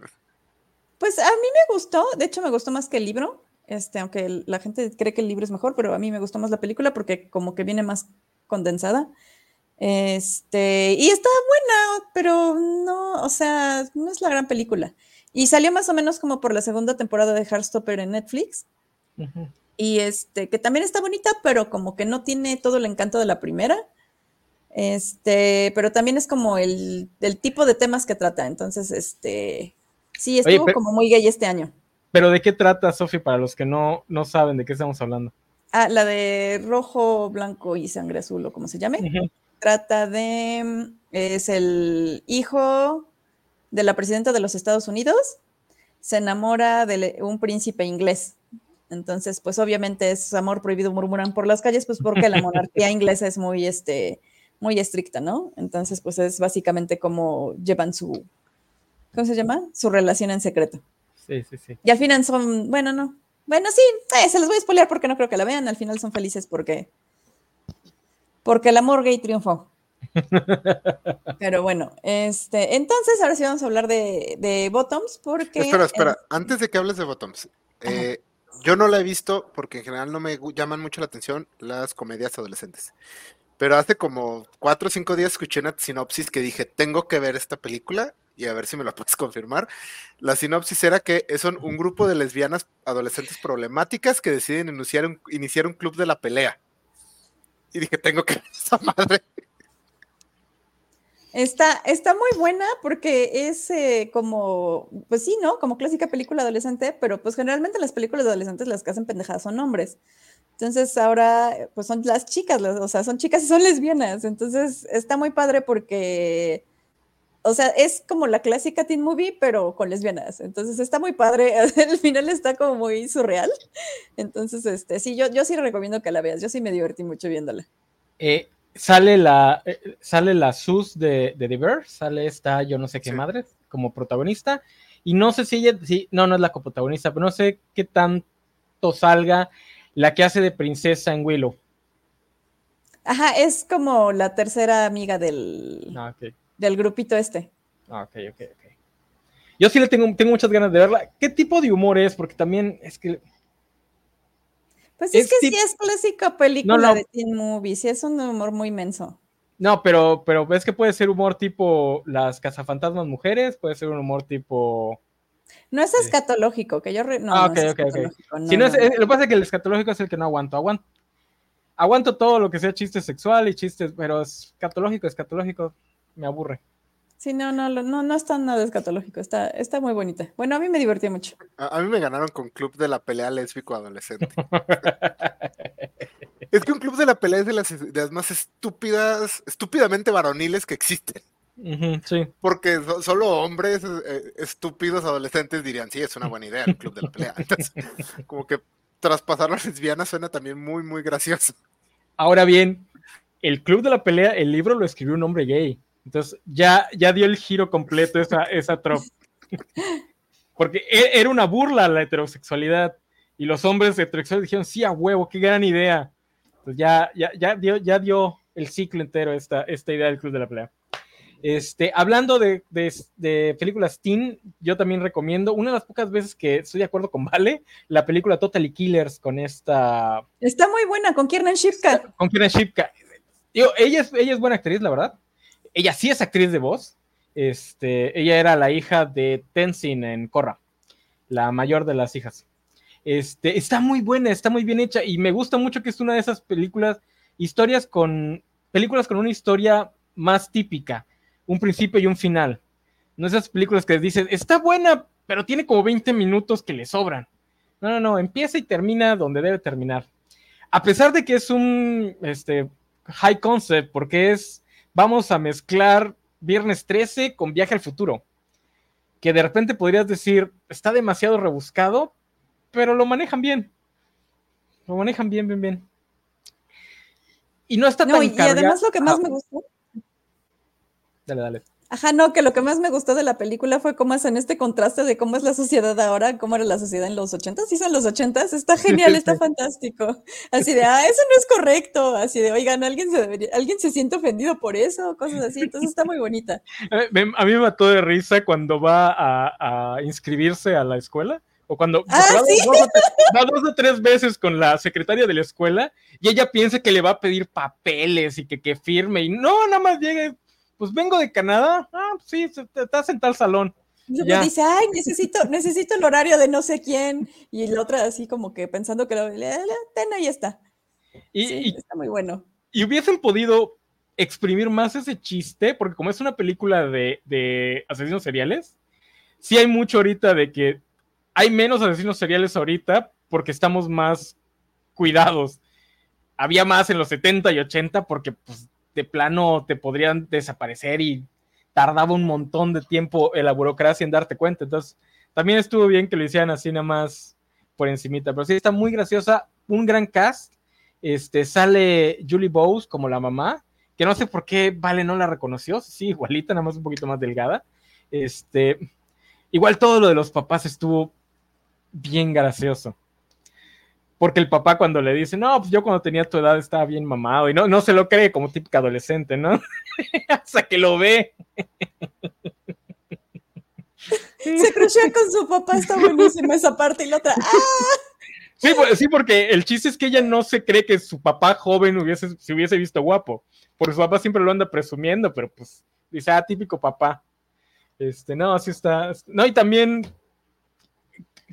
Pues a mí me gustó, de hecho me gustó más que el libro, este, aunque la gente cree que el libro es mejor, pero a mí me gustó más la película porque como que viene más condensada. Este, y está buena, pero no, o sea, no es la gran película. Y salió más o menos como por la segunda temporada de Heartstopper en Netflix. Y este, que también está bonita, pero como que no tiene todo el encanto de la primera. Este, pero también es como el, el tipo de temas que trata. Entonces, este, Sí, estuvo como muy gay este año. Pero ¿de qué trata, Sofi, para los que no, no saben de qué estamos hablando? Ah, la de rojo, blanco y sangre azul, o como se llame. Trata de. Es el hijo de la presidenta de los Estados Unidos. Se enamora de un príncipe inglés. Entonces, pues obviamente es amor prohibido, murmuran por las calles, pues porque la monarquía (laughs) inglesa es muy, este, muy estricta, ¿no? Entonces, pues es básicamente como llevan su, ¿cómo se llama? Su relación en secreto. Sí, sí, sí. Y al final son, bueno, no. Bueno, sí, eh, se les voy a spoilear porque no creo que la vean. Al final son felices porque, porque el amor gay triunfó. (laughs) Pero bueno, este, entonces ahora sí vamos a hablar de, de Bottoms porque... Espera, espera, antes de que hables de Bottoms, eh, Yo no la he visto porque en general no me llaman mucho la atención las comedias adolescentes. Pero hace como cuatro o cinco días escuché una sinopsis que dije, tengo que ver esta película y a ver si me la (laughs) puedes confirmar. La sinopsis era que son un grupo de lesbianas adolescentes problemáticas que deciden iniciar un, iniciar un club de la pelea. Y dije, tengo que ver esa madre. Está, está muy buena porque es eh, como, pues sí, ¿no? Como clásica película adolescente, pero pues generalmente las películas adolescentes las que hacen pendejadas son hombres. Entonces ahora, pues son las chicas, o sea, son chicas y son lesbianas. Entonces está muy padre porque, o sea, es como la clásica teen movie, pero con lesbianas. Entonces está muy padre. (laughs) El final está como muy surreal. Entonces, este, sí, yo, yo sí recomiendo que la veas. Yo sí me divertí mucho viéndola. Eh, sale la eh, sale la Sus de, de The Bear, sale esta yo no sé qué madre como protagonista y no sé si ella sí, no no es la coprotagonista, pero no sé qué tanto salga la que hace de princesa en Willow. Ajá, es como la tercera amiga del ah, del grupito este. Ah, ok, ok, ok. Yo sí le tengo, tengo muchas ganas de verla. ¿Qué tipo de humor es? Porque también es que pues es, que sí es clásica película de teen movie, sí es un humor muy inmenso. No, pero, pero es que puede ser humor tipo las cazafantasmas mujeres, puede ser un humor tipo. No es escatológico, que yo. No, ah, ok, ok, ok. si no es, lo que pasa es que el escatológico es el que no aguanto. Aguanto, aguanto todo lo que sea chiste sexual y chistes, pero escatológico, escatológico, me aburre. Sí, no, no, no, no está nada escatológico, está, está muy bonita. Bueno, a mí me divertía mucho. A, mí me ganaron con Club de la Pelea Lésbico Adolescente. (laughs) es que un Club de la Pelea es de las, más estúpidas, estúpidamente varoniles que existen. sí. Porque solo hombres eh, estúpidos adolescentes dirían, sí, es una buena idea el Club de la Pelea. Entonces, (laughs) como que traspasar la lesbiana suena también muy, muy gracioso. Ahora bien, el Club de la Pelea, el libro lo escribió un hombre gay. Entonces ya, ya dio el giro completo esa, esa tropa. (laughs) Porque e, era una burla a la heterosexualidad. Y los hombres heterosexuales dijeron, sí, a huevo, qué gran idea. Entonces ya, ya, ya, dio, ya dio el ciclo entero esta, esta idea del Club de la Pelea. Este, hablando de, de, películas teen, yo también recomiendo, una de las pocas veces que estoy de acuerdo con Vale, la película Totally Killers con esta... Está muy buena, con Kiernan Shipka. Con Kiernan Shipka. ella, es, ella es buena actriz, la verdad ella sí es actriz de voz. Este, ella era la hija de Tenzin en Korra, la mayor de las hijas. Este, está muy buena, está muy bien hecha y me gusta mucho que es una de esas películas, historias con, películas con una historia más típica, un principio y un final. No esas películas que dicen, está buena, pero tiene como 20 minutos que le sobran. No, no, no, empieza y termina donde debe terminar. A pesar de que es un este, high concept, porque es vamos a mezclar Viernes 13 con Viaje al Futuro. Que de repente podrías decir, está demasiado rebuscado, pero lo manejan bien. Lo manejan bien, bien, bien. Y no está tan y, y además lo que más me gustó. Dale, dale. Ajá, no, que lo que más me gustó de la película fue cómo es en este contraste de cómo es la sociedad ahora, cómo era la sociedad en los ochentas, sí son los ochentas, está genial, está (laughs) fantástico. Así de, ah, eso no es correcto, así de, oigan, alguien se debería, alguien se siente ofendido por eso, cosas así, entonces está muy bonita. A mí me mató de risa cuando va a, inscribirse a la escuela o cuando ah, va, va, dos o tres veces con la secretaria de la escuela y ella piensa que le va a pedir papeles y que, que firme y no, nada más llega pues vengo de Canadá, ah, pues sí, estás en tal salón. Y dice, ay, necesito, (laughs) necesito el horario de no sé quién. Y la otra así como que pensando que lo, ten, ahí está. Y, está muy bueno. Y hubiesen podido exprimir más ese chiste, porque como es una película de, de asesinos seriales, sí hay mucho ahorita de que hay menos asesinos seriales ahorita porque estamos más cuidados. Había más en los 70 y 80 porque pues, de plano te podrían desaparecer y tardaba un montón de tiempo en la burocracia en darte cuenta. Entonces, también estuvo bien que lo hicieran así nada más por encimita. Pero sí, está muy graciosa, un gran cast. Este, sale Julie Bowes como la mamá, que no sé por qué Vale no la reconoció, sí, igualita, nada más un poquito más delgada. Este, igual todo lo de los papás estuvo bien gracioso porque el papá cuando le dice, no, pues yo cuando tenía tu edad estaba bien mamado, y no, no se lo cree como típica adolescente, ¿no? (laughs) Hasta que lo ve. Se crucea con su papá, está buenísima esa parte, y la otra, ¡ah! Pues, sí, porque el chiste es que ella no se cree que su papá joven hubiese, se hubiese visto guapo. Porque su papá siempre lo anda presumiendo, pero pues dice, ah, típico papá. Este, no, así está. No, y también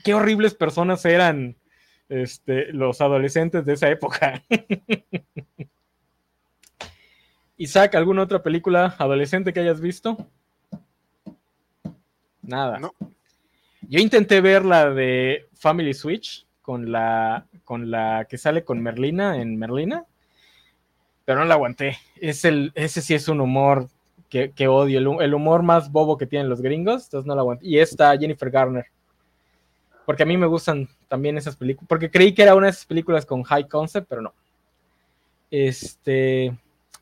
qué horribles personas eran este, los adolescentes de esa época. (laughs) Isaac, ¿alguna otra película adolescente que hayas visto? Nada. No. Yo intenté ver la de Family Switch con la, con la que sale con Merlina en Merlina, pero no la aguanté. Es el, ese sí es un humor que, odio, el, humor más bobo que tienen los gringos, entonces no la aguanté. Y esta Jennifer Garner, porque a mí me gustan también esas películas, porque creí que era una de esas películas con high concept, pero no. Este,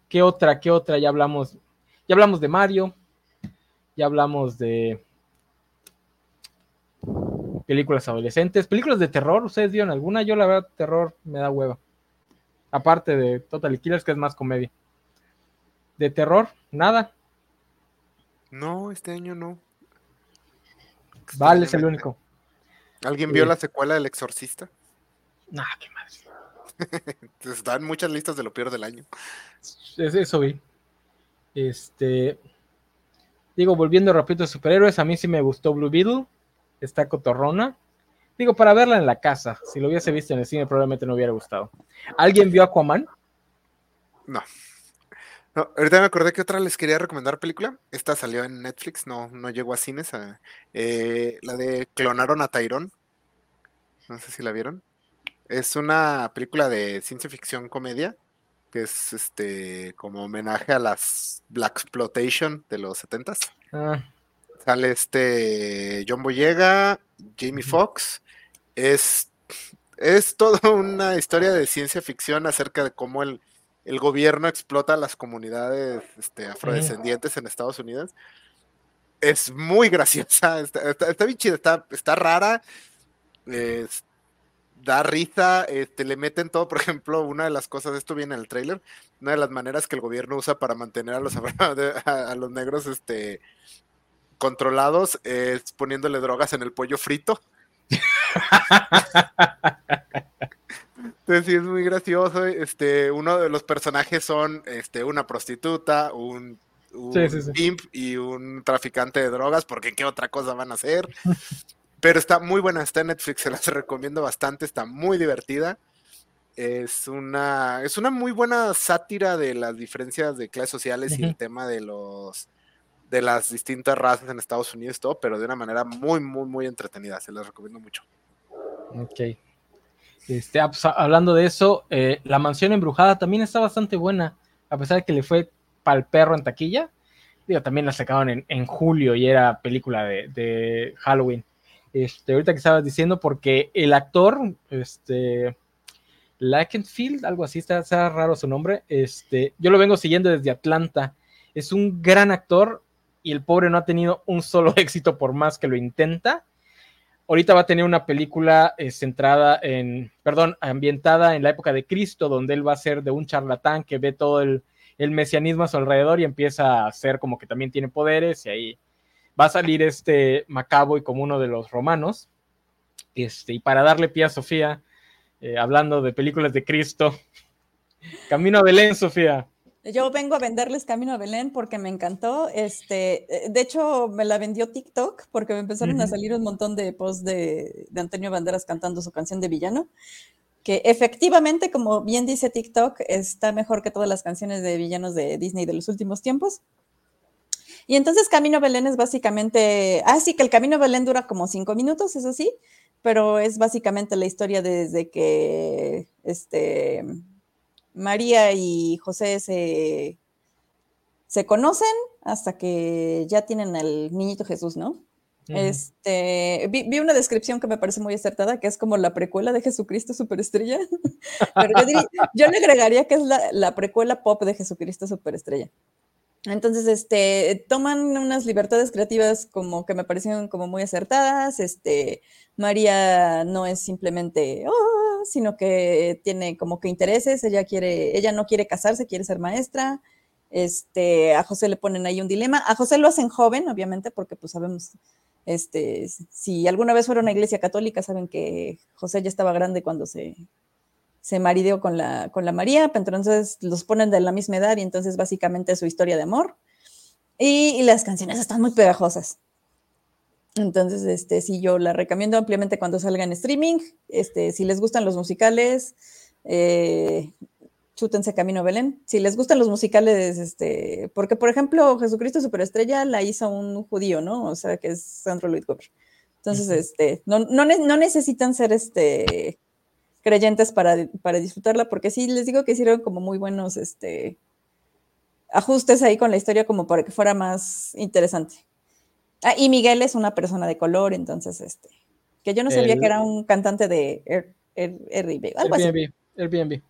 ¿qué otra? ¿Qué otra? Ya hablamos, ya hablamos de Mario, ya hablamos de películas adolescentes, películas de terror, ¿ustedes vieron alguna? Yo la verdad, terror me da hueva. Aparte de Total Killers, que es más comedia. De terror, nada. No, este año no. Vale, es el único. ¿Alguien vio la secuela del Exorcista? Nah, qué madre. (laughs) Están muchas listas de lo peor del año. Es eso vi. Este. Digo, volviendo rápido a superhéroes, a mí sí me gustó Blue Beetle está cotorrona. Digo, para verla en la casa. Si lo hubiese visto en el cine, probablemente no hubiera gustado. ¿Alguien vio Aquaman? No. No. ahorita me acordé que otra les quería recomendar película. Esta salió en Netflix, no, no llegó a cines. Eh, la de Clonaron a Tyrone. No sé si la vieron. Es una película de ciencia ficción comedia que es este como homenaje a las Black Exploitation de los 70s. Ah. Sale este John Boyega, Jamie Foxx. Es, es toda una historia de ciencia ficción acerca de cómo el, gobierno explota a las comunidades este, afrodescendientes en Estados Unidos. Es muy (laughs) graciosa, está, bien chida, está, rara, da risa, este, le meten todo, por ejemplo, una de las cosas, esto viene en el trailer, una de las maneras que el gobierno usa para mantener a los, (laughs) a los negros este, controlados es poniéndole drogas en el pollo frito. (laughs) Entonces sí es muy gracioso. Este, uno de los personajes son este, una prostituta, un, pimp y un traficante de drogas, porque qué otra cosa van a hacer. (laughs) Pero está muy buena, está en Netflix, se las recomiendo bastante, está muy divertida. Es una, es una muy buena sátira de las diferencias de clases sociales y el tema de los de las distintas razas en Estados Unidos, todo, pero de una manera muy, muy, muy entretenida. Se les recomiendo mucho. Ok. Este, ah, pues, hablando de eso, eh, La Mansión Embrujada también está bastante buena, a pesar de que le fue pal perro en taquilla. Digo, también la sacaron en, julio y era película de, Halloween. Este, ahorita que estabas diciendo, porque el actor, este, Lakenfield, algo así, está, está, raro su nombre. Este, yo lo vengo siguiendo desde Atlanta. Es un gran actor y el pobre no ha tenido un solo (laughs) éxito por más que lo intenta. Ahorita va a tener una película eh, centrada en, perdón, ambientada en la época de Cristo, donde él va a ser de un charlatán que ve todo el, mesianismo a su alrededor y empieza a ser como que también tiene poderes y ahí va a salir este Macabo y como uno de los romanos. Este, y para darle pie a Sofía, eh, hablando de películas de Cristo, (laughs) Camino a Belén, Sofía. Yo vengo a venderles Camino a Belén porque me encantó. Este, eh, de hecho, me la vendió TikTok porque me empezaron a salir un montón de posts de, Antonio Banderas cantando su canción de villano. Que efectivamente, como bien dice TikTok, está mejor que todas las canciones de villanos de Disney de los últimos tiempos. Y entonces Camino a Belén es básicamente, ah, sí, que el Camino a Belén dura como cinco minutos, eso sí, pero es básicamente la historia desde que este, María y José se, se conocen hasta que ya tienen al niñito Jesús, ¿no? Este, vi, una descripción que me parece muy acertada, que es como la precuela de Jesucristo Superestrella. (laughs) Pero yo, le agregaría que es la, precuela pop de Jesucristo Superestrella. Entonces, este, toman unas libertades creativas como que me parecieron como muy acertadas. Este, María no es simplemente, oh, sino que tiene como que intereses, ella quiere, ella no quiere casarse, quiere ser maestra. Este, a José le ponen ahí un dilema. A José lo hacen joven, obviamente, porque pues sabemos Este, si alguna vez fueron a una iglesia católica, saben que José ya estaba grande cuando se, se marideó con la, con la María, entonces los ponen de la misma edad y entonces básicamente su historia de amor. Y, las canciones están muy pegajosas. Entonces, este, sí, yo la recomiendo ampliamente cuando salga en streaming. Este, si les gustan los musicales, eh, chútense Camino Belén. Si les gustan los musicales, este, porque por ejemplo, Jesucristo Superestrella la hizo un judío, ¿no? O sea, que es Sandro Lloyd Webber. Entonces, este, no, no, no, necesitan ser este creyentes para, para, disfrutarla, porque sí les digo que hicieron como muy buenos este ajustes ahí con la historia como para que fuera más interesante. Ah, y Miguel es una persona de color, entonces este, que yo no sabía que era un cantante de Airbnb, algo Airbnb, Airbnb.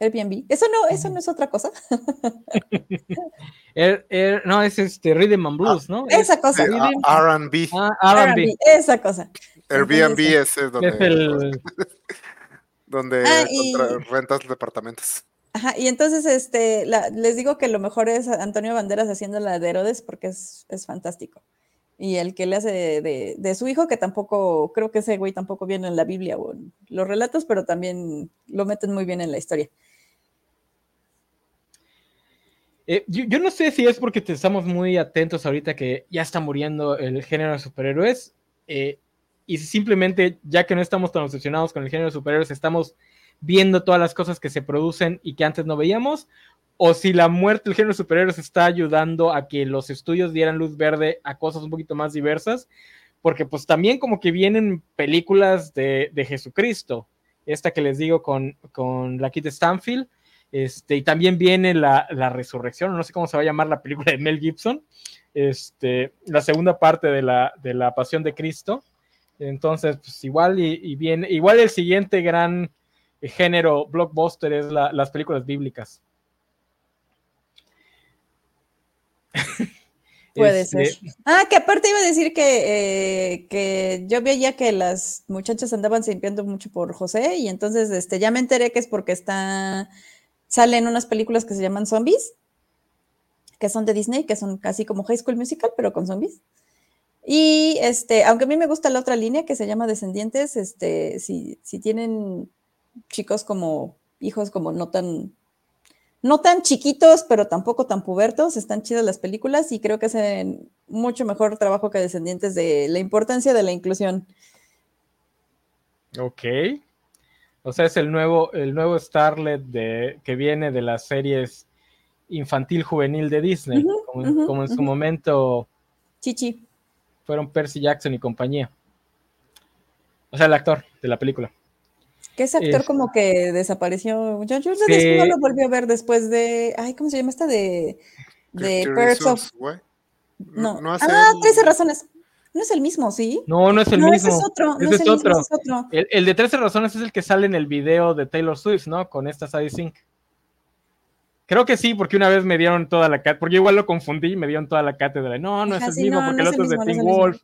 Airbnb. Eso no, eso no es otra cosa. (laughs) no, es este Rhythm and Blues, ¿no? Esa cosa. R&B. Ah, R&B. Esa cosa. Airbnb es, donde, es el... (laughs) donde ah, rentas departamentos. Ajá, y entonces este, les digo que lo mejor es Antonio Banderas haciendo la de Herodes porque es, es fantástico. Y el que le hace de, su hijo, que tampoco, creo que ese güey tampoco viene en la Biblia o en los relatos, pero también lo meten muy bien en la historia. Eh, yo, no sé si es porque estamos muy atentos ahorita que ya está muriendo el género de superhéroes eh, y simplemente ya que no estamos tan obsesionados con el género de superhéroes, estamos viendo todas las cosas que se producen y que antes no veíamos, o si la muerte del género de superhéroes está ayudando a que los estudios dieran luz verde a cosas un poquito más diversas, porque pues también como que vienen películas de, Jesucristo, esta que les digo con, con la Kit Stanfield, este, y también viene la, resurrección, no sé cómo se va a llamar la película de Mel Gibson, este, la segunda parte de la, de la Pasión de Cristo. Entonces, pues igual y, viene, igual el siguiente gran género blockbuster es las películas bíblicas. (laughs) Puede este, ser. Ah, que aparte iba a decir que, eh, que yo veía que las muchachas andaban limpiando mucho por José y entonces este, ya me enteré que es porque está, salen unas películas que se llaman zombies, que son de Disney, que son casi como High School Musical, pero con zombies. Y este, aunque a mí me gusta la otra línea que se llama Descendientes, este, si, si tienen chicos como hijos como no tan no tan chiquitos, pero tampoco tan pubertos, están chidas las películas y creo que hacen mucho mejor trabajo que Descendientes de la importancia de la inclusión. Ok. O sea, es el nuevo, el nuevo Starlet de, que viene de las series infantil juvenil de Disney, como, en su momento Chichi. fueron Percy Jackson y compañía. O sea, el actor de la película. Que ese actor como que desapareció. Yo, yo no lo volví a ver después de. Ay, ¿cómo se llama esta? De. De Perks of. No. no ah, 13 razones. No es el mismo, ¿sí? No, no es el mismo. Ese es otro. Ese es, otro. es otro. El, de 13 razones es el que sale en el video de Taylor Swift, ¿no? Con esta Sadie Sink. Creo que sí, porque una vez me dieron toda la cátedra, porque igual lo confundí y me dieron toda la cátedra. No, no es el mismo, porque el otro es de Teen Wolf.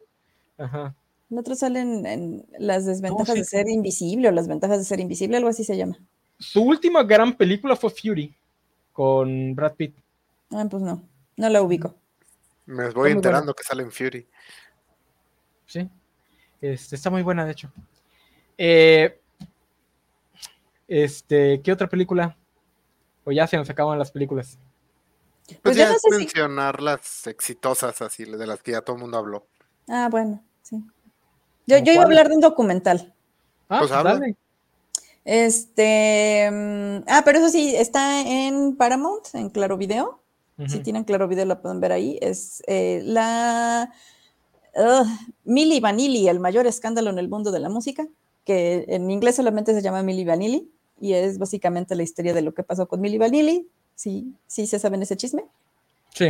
Ajá. Otro salen en las desventajas de ser invisible o las ventajas de ser invisible, algo así se llama. Su última gran película fue Fury con Brad Pitt. Ah, pues no, no la ubico. Me voy enterando que sale en Fury. Sí, este, está muy buena, de hecho. Eh, este, ¿qué otra película? O ya se nos acaban las películas. Pues, pues ya no sé mencionar las exitosas así, de las que ya todo el mundo habló. Ah, bueno, sí. Yo, iba a hablar de un documental. Ah, pues habla. Este. Mm, ah, pero eso sí, está en Paramount, en Claro Video. Si tienen Claro Video, la pueden ver ahí. Es eh, la. Uh, Milli Vanilli, el mayor escándalo en el mundo de la música, que en inglés solamente se llama Milli Vanilli, y es básicamente la historia de lo que pasó con Milli Vanilli. Sí, sí se saben ese chisme. Sí.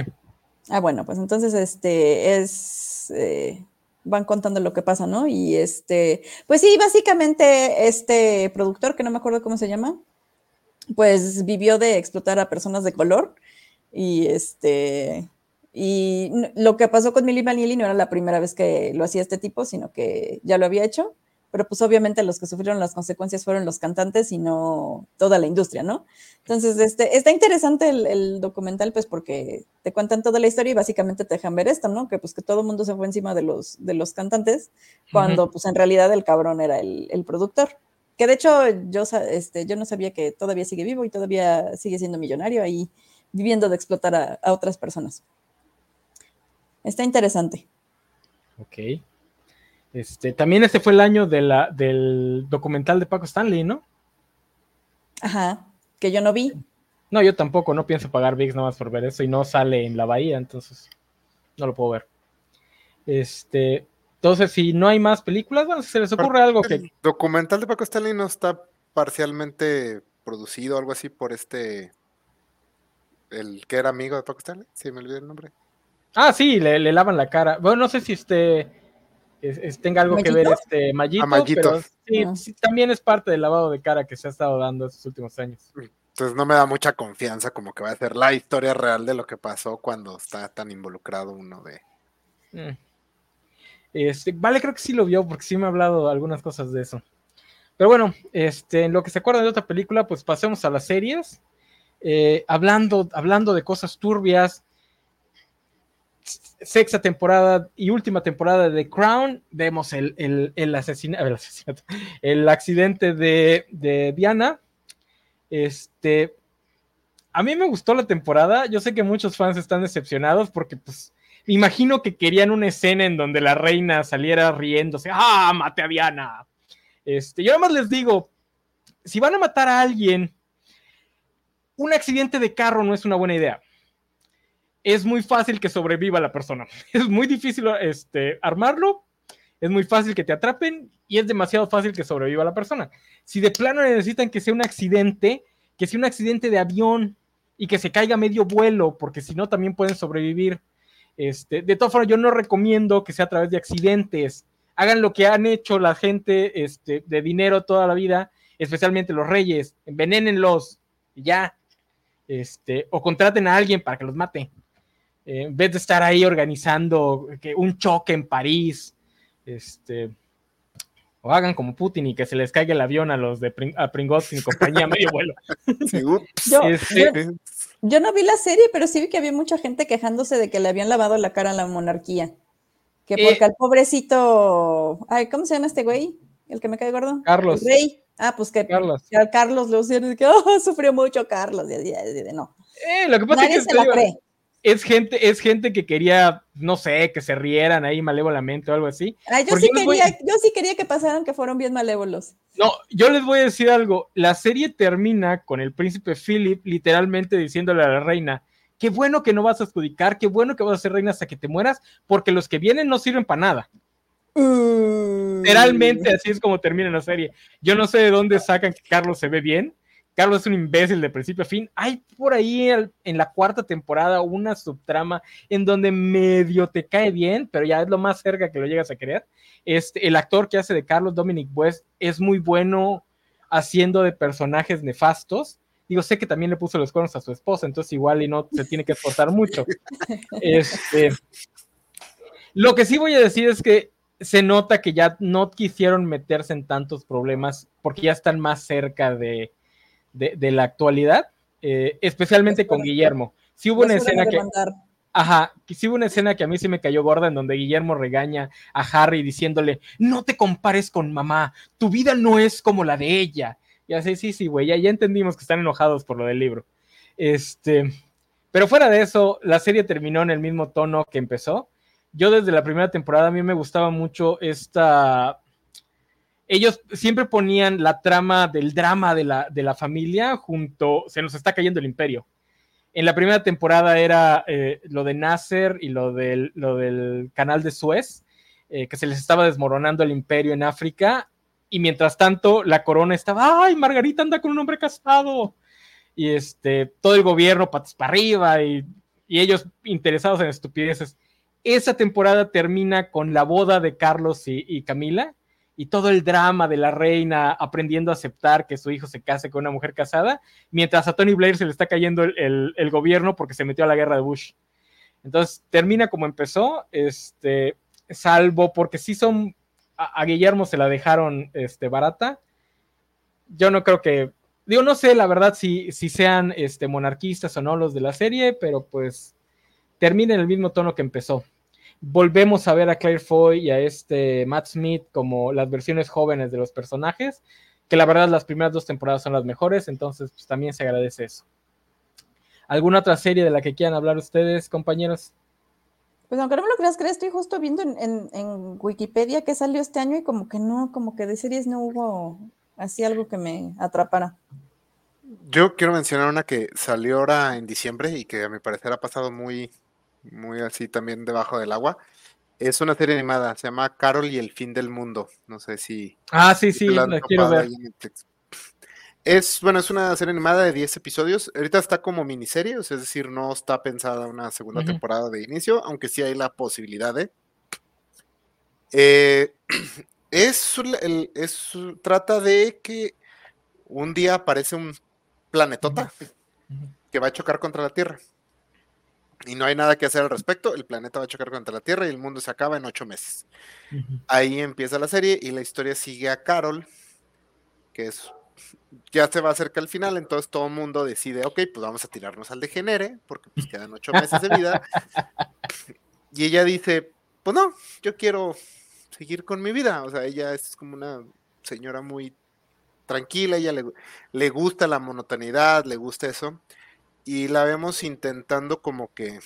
Ah, bueno, pues entonces este es. Eh, van contando lo que pasa, ¿no? Y este, pues sí, básicamente este productor, que no me acuerdo cómo se llama, pues vivió de explotar a personas de color y este, y lo que pasó con Milly Vanilli no era la primera vez que lo hacía este tipo, sino que ya lo había hecho pero pues obviamente los que sufrieron las consecuencias fueron los cantantes y no toda la industria, ¿no? Entonces, este, está interesante el, documental, pues porque te cuentan toda la historia y básicamente te dejan ver esto, ¿no? Que pues que todo el mundo se fue encima de los, de los cantantes, cuando pues en realidad el cabrón era el, el productor. Que de hecho yo, este, yo no sabía que todavía sigue vivo y todavía sigue siendo millonario ahí viviendo de explotar a, a otras personas. Está interesante. Ok. Este, también este fue el año de la, del documental de Paco Stanley, ¿no? Ajá, que yo no vi. No, yo tampoco, no pienso pagar VIX nada más por ver eso y no sale en la bahía, entonces no lo puedo ver. Este, entonces, si no hay más películas, bueno, si se les ocurre algo que. El documental de Paco Stanley no está parcialmente producido, algo así, por este. El que era amigo de Paco Stanley, si me olvidé el nombre. Ah, sí, le, le lavan la cara. Bueno, no sé si este tenga algo que ver este Mallito, pero sí, también es parte del lavado de cara que se ha estado dando estos últimos años. Entonces no me da mucha confianza como que va a ser la historia real de lo que pasó cuando está tan involucrado uno de... Mm. Este, vale, creo que sí lo vio porque sí me ha hablado algunas cosas de eso. Pero bueno, este, en lo que se acuerda de otra película, pues pasemos a las series. Eh, hablando, hablando de cosas turbias, sexta temporada y última temporada de Crown, vemos el, el, el, asesinato, el accidente de, Diana. Este, a mí me gustó la temporada. Yo sé que muchos fans están decepcionados porque, pues, imagino que querían una escena en donde la reina saliera riéndose. ¡Ah, mate a Diana! Este, yo además les digo, si van a matar a alguien, un accidente de carro no es una buena idea es muy fácil que sobreviva la persona. (laughs) Es muy difícil este, armarlo, es muy fácil que te atrapen y es demasiado fácil que sobreviva la persona. Si de plano necesitan que sea un accidente, que sea un accidente de avión y que se caiga medio vuelo, porque si no también pueden sobrevivir. Este, de todas formas, yo no recomiendo que sea a través de accidentes. Hagan lo que han hecho la gente este, de dinero toda la vida, especialmente los reyes. Envenénenlos ya. Este, o contraten a alguien para que los mate. Eh, en vez de estar ahí organizando que un choque en París, este, o hagan como Putin y que se les caiga el avión a los de a Pringles y compañía medio (laughs) vuelo. Este, yo, no vi la serie, pero sí vi que había mucha gente quejándose de que le habían lavado la cara a la monarquía. Que eh, porque al pobrecito, ay, ¿cómo se llama este güey? El que me cae gordo. Carlos. rey. Ah, pues que, Carlos. que a Carlos le hicieron que (laughs) oh, sufrió mucho Carlos. no. Eh, lo que pasa Nadie es que se la cree es gente, es gente que quería, no sé, que se rieran ahí malévolamente o algo así. yo, sí quería, yo sí quería que pasaran que fueron bien malévolos. No, yo les voy a decir algo. La serie termina con el príncipe Philip literalmente diciéndole a la reina, qué bueno que no vas a adjudicar, qué bueno que vas a ser reina hasta que te mueras, porque los que vienen no sirven para nada. Mm. Literalmente así es como termina la serie. Yo no sé de dónde sacan que Carlos se ve bien, Carlos es un imbécil de principio a fin. Hay por ahí en la cuarta temporada una subtrama en donde medio te cae bien, pero ya es lo más cerca que lo llegas a querer. Este, el actor que hace de Carlos Dominic West es muy bueno haciendo de personajes nefastos. Digo, sé que también le puso los cuernos a su esposa, entonces igual y no se tiene que esforzar (laughs) mucho. Este, lo que sí voy a decir es que se nota que ya no quisieron meterse en tantos problemas porque ya están más cerca de, de, la actualidad, eh, especialmente con Guillermo. Si hubo una escena que... Ajá, sí hubo una escena que a mí sí me cayó gorda en donde Guillermo regaña a Harry diciéndole, no te compares con mamá, tu vida no es como la de ella. Y así, sí, sí, güey, ya, ya entendimos que están enojados por lo del libro. Este, pero fuera de eso, la serie terminó en el mismo tono que empezó. Yo desde la primera temporada a mí me gustaba mucho esta ellos siempre ponían la trama del drama de la, de la familia junto, se nos está cayendo el imperio. En la primera temporada era eh, lo de Nasser y lo del, lo del canal de Suez, eh, que se les estaba desmoronando el imperio en África, y mientras tanto la corona estaba, ay, Margarita anda con un hombre casado, y este, todo el gobierno patas para arriba, y, ellos interesados en estupideces. Esa temporada termina con la boda de Carlos y Camila, y todo el drama de la reina aprendiendo a aceptar que su hijo se case con una mujer casada, mientras a Tony Blair se le está cayendo el, gobierno porque se metió a la guerra de Bush. Entonces termina como empezó, este, salvo porque sí son a, Guillermo se la dejaron este, barata. Yo no creo que, digo, no sé la verdad si, si sean este, monarquistas o no los de la serie, pero pues termina en el mismo tono que empezó. Volvemos a ver a Claire Foy y a este Matt Smith como las versiones jóvenes de los personajes, que la verdad las primeras dos temporadas son las mejores, entonces pues, también se agradece eso. ¿Alguna otra serie de la que quieran hablar ustedes, compañeros? Pues aunque no me lo creas, crees, estoy justo viendo en, Wikipedia que salió este año y como que no, como que de series no hubo así algo que me atrapara. Yo quiero mencionar una que salió ahora en diciembre y que a mi parecer ha pasado muy, muy así también debajo del agua. Es una serie animada, se llama Carol y el fin del mundo. No sé si. Ah, sí, sí, la, quiero ver. Es, bueno, es una serie animada de 10 episodios. Ahorita está como miniserie, es decir, no está pensada una segunda temporada de inicio, aunque sí hay la posibilidad de. Eh, (clears throat) es, es, trata de que un día aparece un planetota que va a chocar contra la Tierra. Y no hay nada que hacer al respecto. El planeta va a chocar contra la Tierra y el mundo se acaba en ocho meses. Ahí empieza la serie y la historia sigue a Carol, que es ya se va acerca el final, entonces todo el mundo decide, ok, pues vamos a tirarnos al degenere, porque pues quedan ocho meses de vida. (laughs) y ella dice, pues no, yo quiero seguir con mi vida. O sea, ella es como una señora muy tranquila, ella le, le gusta la monotonidad, le gusta eso. Y la vemos intentando como que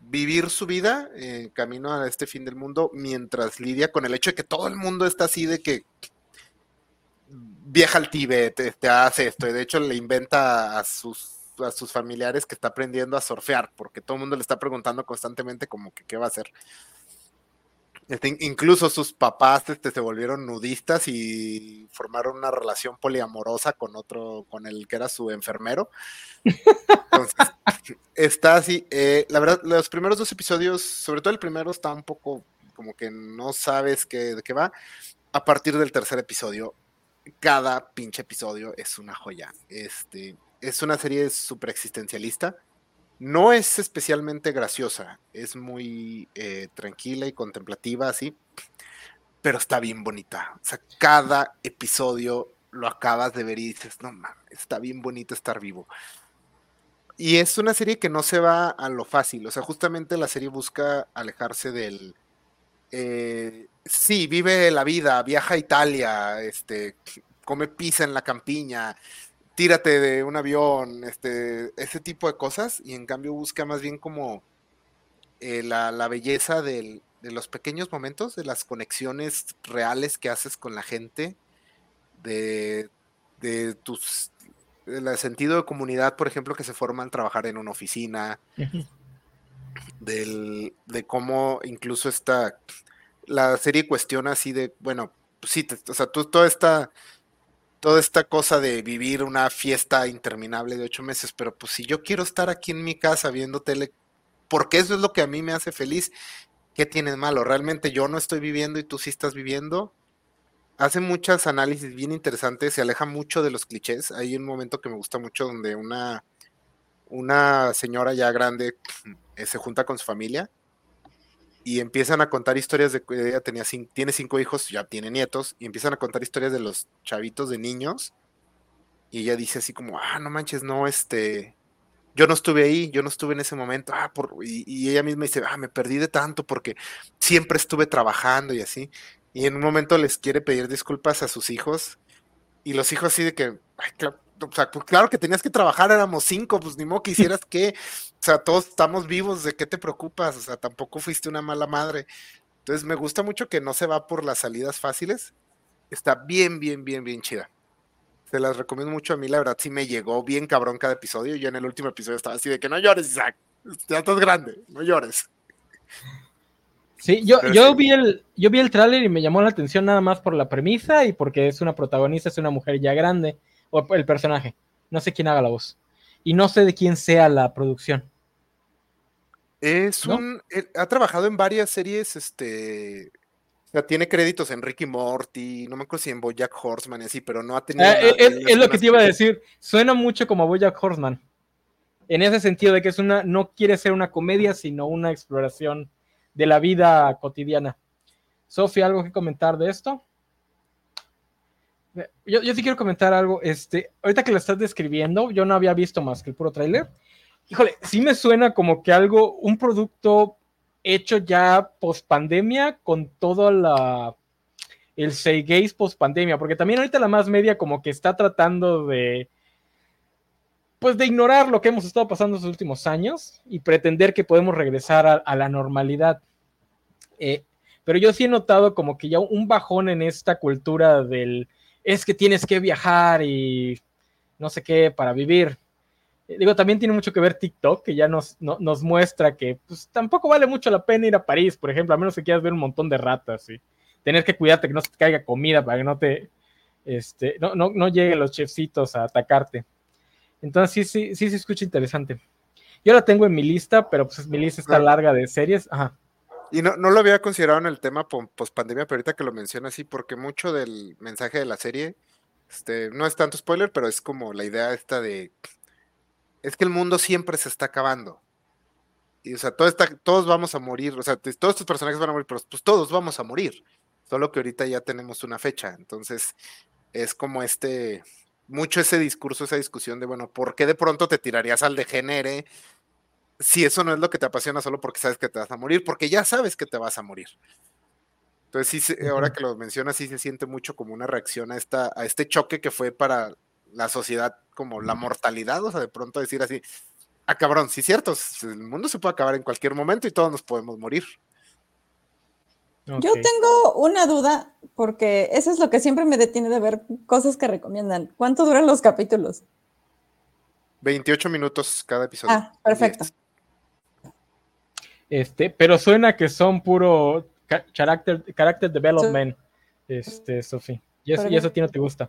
vivir su vida en camino a este fin del mundo mientras lidia con el hecho de que todo el mundo está así de que viaja al Tíbet, este, hace esto, y de hecho le inventa a sus, a sus familiares que está aprendiendo a surfear, porque todo el mundo le está preguntando constantemente como que qué va a hacer. Este, incluso sus papás este, se volvieron nudistas y formaron una relación poliamorosa con otro, con el que era su enfermero. Entonces, (laughs) está así. Eh, la verdad, los primeros dos episodios, sobre todo el primero, está un poco como que no sabes qué, de qué va. A partir del tercer episodio, cada pinche episodio es una joya. Este, es una serie súper existencialista. No es especialmente graciosa, es muy eh, tranquila y contemplativa, así, pero está bien bonita. O sea, cada episodio lo acabas de ver y dices, no mames, está bien bonito estar vivo. Y es una serie que no se va a lo fácil, o sea, justamente la serie busca alejarse del, eh, sí, vive la vida, viaja a Italia, este, come pizza en la campiña, tírate de un avión, este, ese tipo de cosas, y en cambio busca más bien como eh, la, belleza de los pequeños momentos, de las conexiones reales que haces con la gente, de, de tus el sentido de comunidad, por ejemplo, que se forma al trabajar en una oficina, del, de cómo incluso esta, la serie cuestiona así de, bueno, pues sí, o sea, tú, toda esta, toda esta cosa de vivir una fiesta interminable de ocho meses, pero pues si yo quiero estar aquí en mi casa viendo tele, porque eso es lo que a mí me hace feliz, ¿qué tienes malo? Realmente yo no estoy viviendo y tú sí estás viviendo. Hace muchos análisis bien interesantes, se aleja mucho de los clichés. Hay un momento que me gusta mucho donde una, una señora ya grande eh, se junta con su familia y empiezan a contar historias de que ella tenía tiene cinco hijos, ya tiene nietos, y empiezan a contar historias de los chavitos de niños. Y ella dice así como, ah, no manches, no, este, yo no estuve ahí, yo no estuve en ese momento, ah, por, y, y, ella misma dice, ah, me perdí de tanto porque siempre estuve trabajando y así. Y en un momento les quiere pedir disculpas a sus hijos, y los hijos así de que, ay, claro, o sea, pues claro que tenías que trabajar, éramos cinco, pues ni modo que (laughs) hicieras que, o sea, todos estamos vivos, ¿de qué te preocupas? O sea, tampoco fuiste una mala madre. Entonces me gusta mucho que no se va por las salidas fáciles. Está bien, bien, bien, bien chida. Se las recomiendo mucho a mí, la verdad sí me llegó bien cabrón cada episodio. Yo en el último episodio estaba así de que no llores, Isaac. Ya estás grande, no llores. Sí, yo, yo vi el, yo vi el tráiler y me llamó la atención nada más por la premisa y porque es una protagonista, es una mujer ya grande o el personaje. No sé quién haga la voz. Y no sé de quién sea la producción. Es un. Ha trabajado en varias series, este. O sea, tiene créditos en Ricky Morty, no me acuerdo si en Bojack Horseman y así, pero no ha tenido. Eh, es, lo que te iba a decir. Suena mucho como Bojack Horseman. En ese sentido de que es una. No quiere ser una comedia, sino una exploración de la vida cotidiana. Sofía, ¿algo que comentar de esto? Yo, yo sí quiero comentar algo. Este, ahorita que lo estás describiendo, yo no había visto más que el puro tráiler. Híjole, sí me suena como que algo, un producto hecho ya post pandemia con todo la el gays post pandemia, porque también ahorita la más media como que está tratando de pues de ignorar lo que hemos estado pasando en los últimos años y pretender que podemos regresar a, la normalidad. Eh, pero yo sí he notado como que ya un bajón en esta cultura del es que tienes que viajar y no sé qué para vivir. Eh, digo, también tiene mucho que ver TikTok, que ya nos, nos muestra que pues, tampoco vale mucho la pena ir a París, por ejemplo, a menos que quieras ver un montón de ratas y tener que cuidarte que no se te caiga comida para que no te, este, no, no, no lleguen los chefcitos a atacarte. Entonces sí, sí, sí se escucha interesante. Yo la tengo en mi lista, pero pues mi lista está larga de series. Ajá. Y no, no lo había considerado en el tema post pandemia, pero ahorita que lo menciona así, porque mucho del mensaje de la serie, este, no es tanto spoiler, pero es como la idea esta de es que el mundo siempre se está acabando. Y o sea, todo está, todos vamos a morir, o sea, todos estos personajes van a morir, pero pues todos vamos a morir. Solo que ahorita ya tenemos una fecha. Entonces, es como este, mucho ese discurso, esa discusión de, bueno, ¿por qué de pronto te tirarías al degenere si eso no es lo que te apasiona solo porque sabes que te vas a morir? Porque ya sabes que te vas a morir. Entonces, sí, ahora que lo mencionas, sí se siente mucho como una reacción a, esta, a este choque que fue para la sociedad como la mortalidad, o sea, de pronto decir así, ah, cabrón, sí, cierto, el mundo se puede acabar en cualquier momento y todos nos podemos morir. Yo tengo una duda, porque eso es lo que siempre me detiene de ver cosas que recomiendan. ¿Cuánto duran los capítulos? 28 minutos cada episodio. Ah, perfecto. Este, pero suena que son puro character, character development, este, Sofi. Y, eso, y eso a ti no te gusta.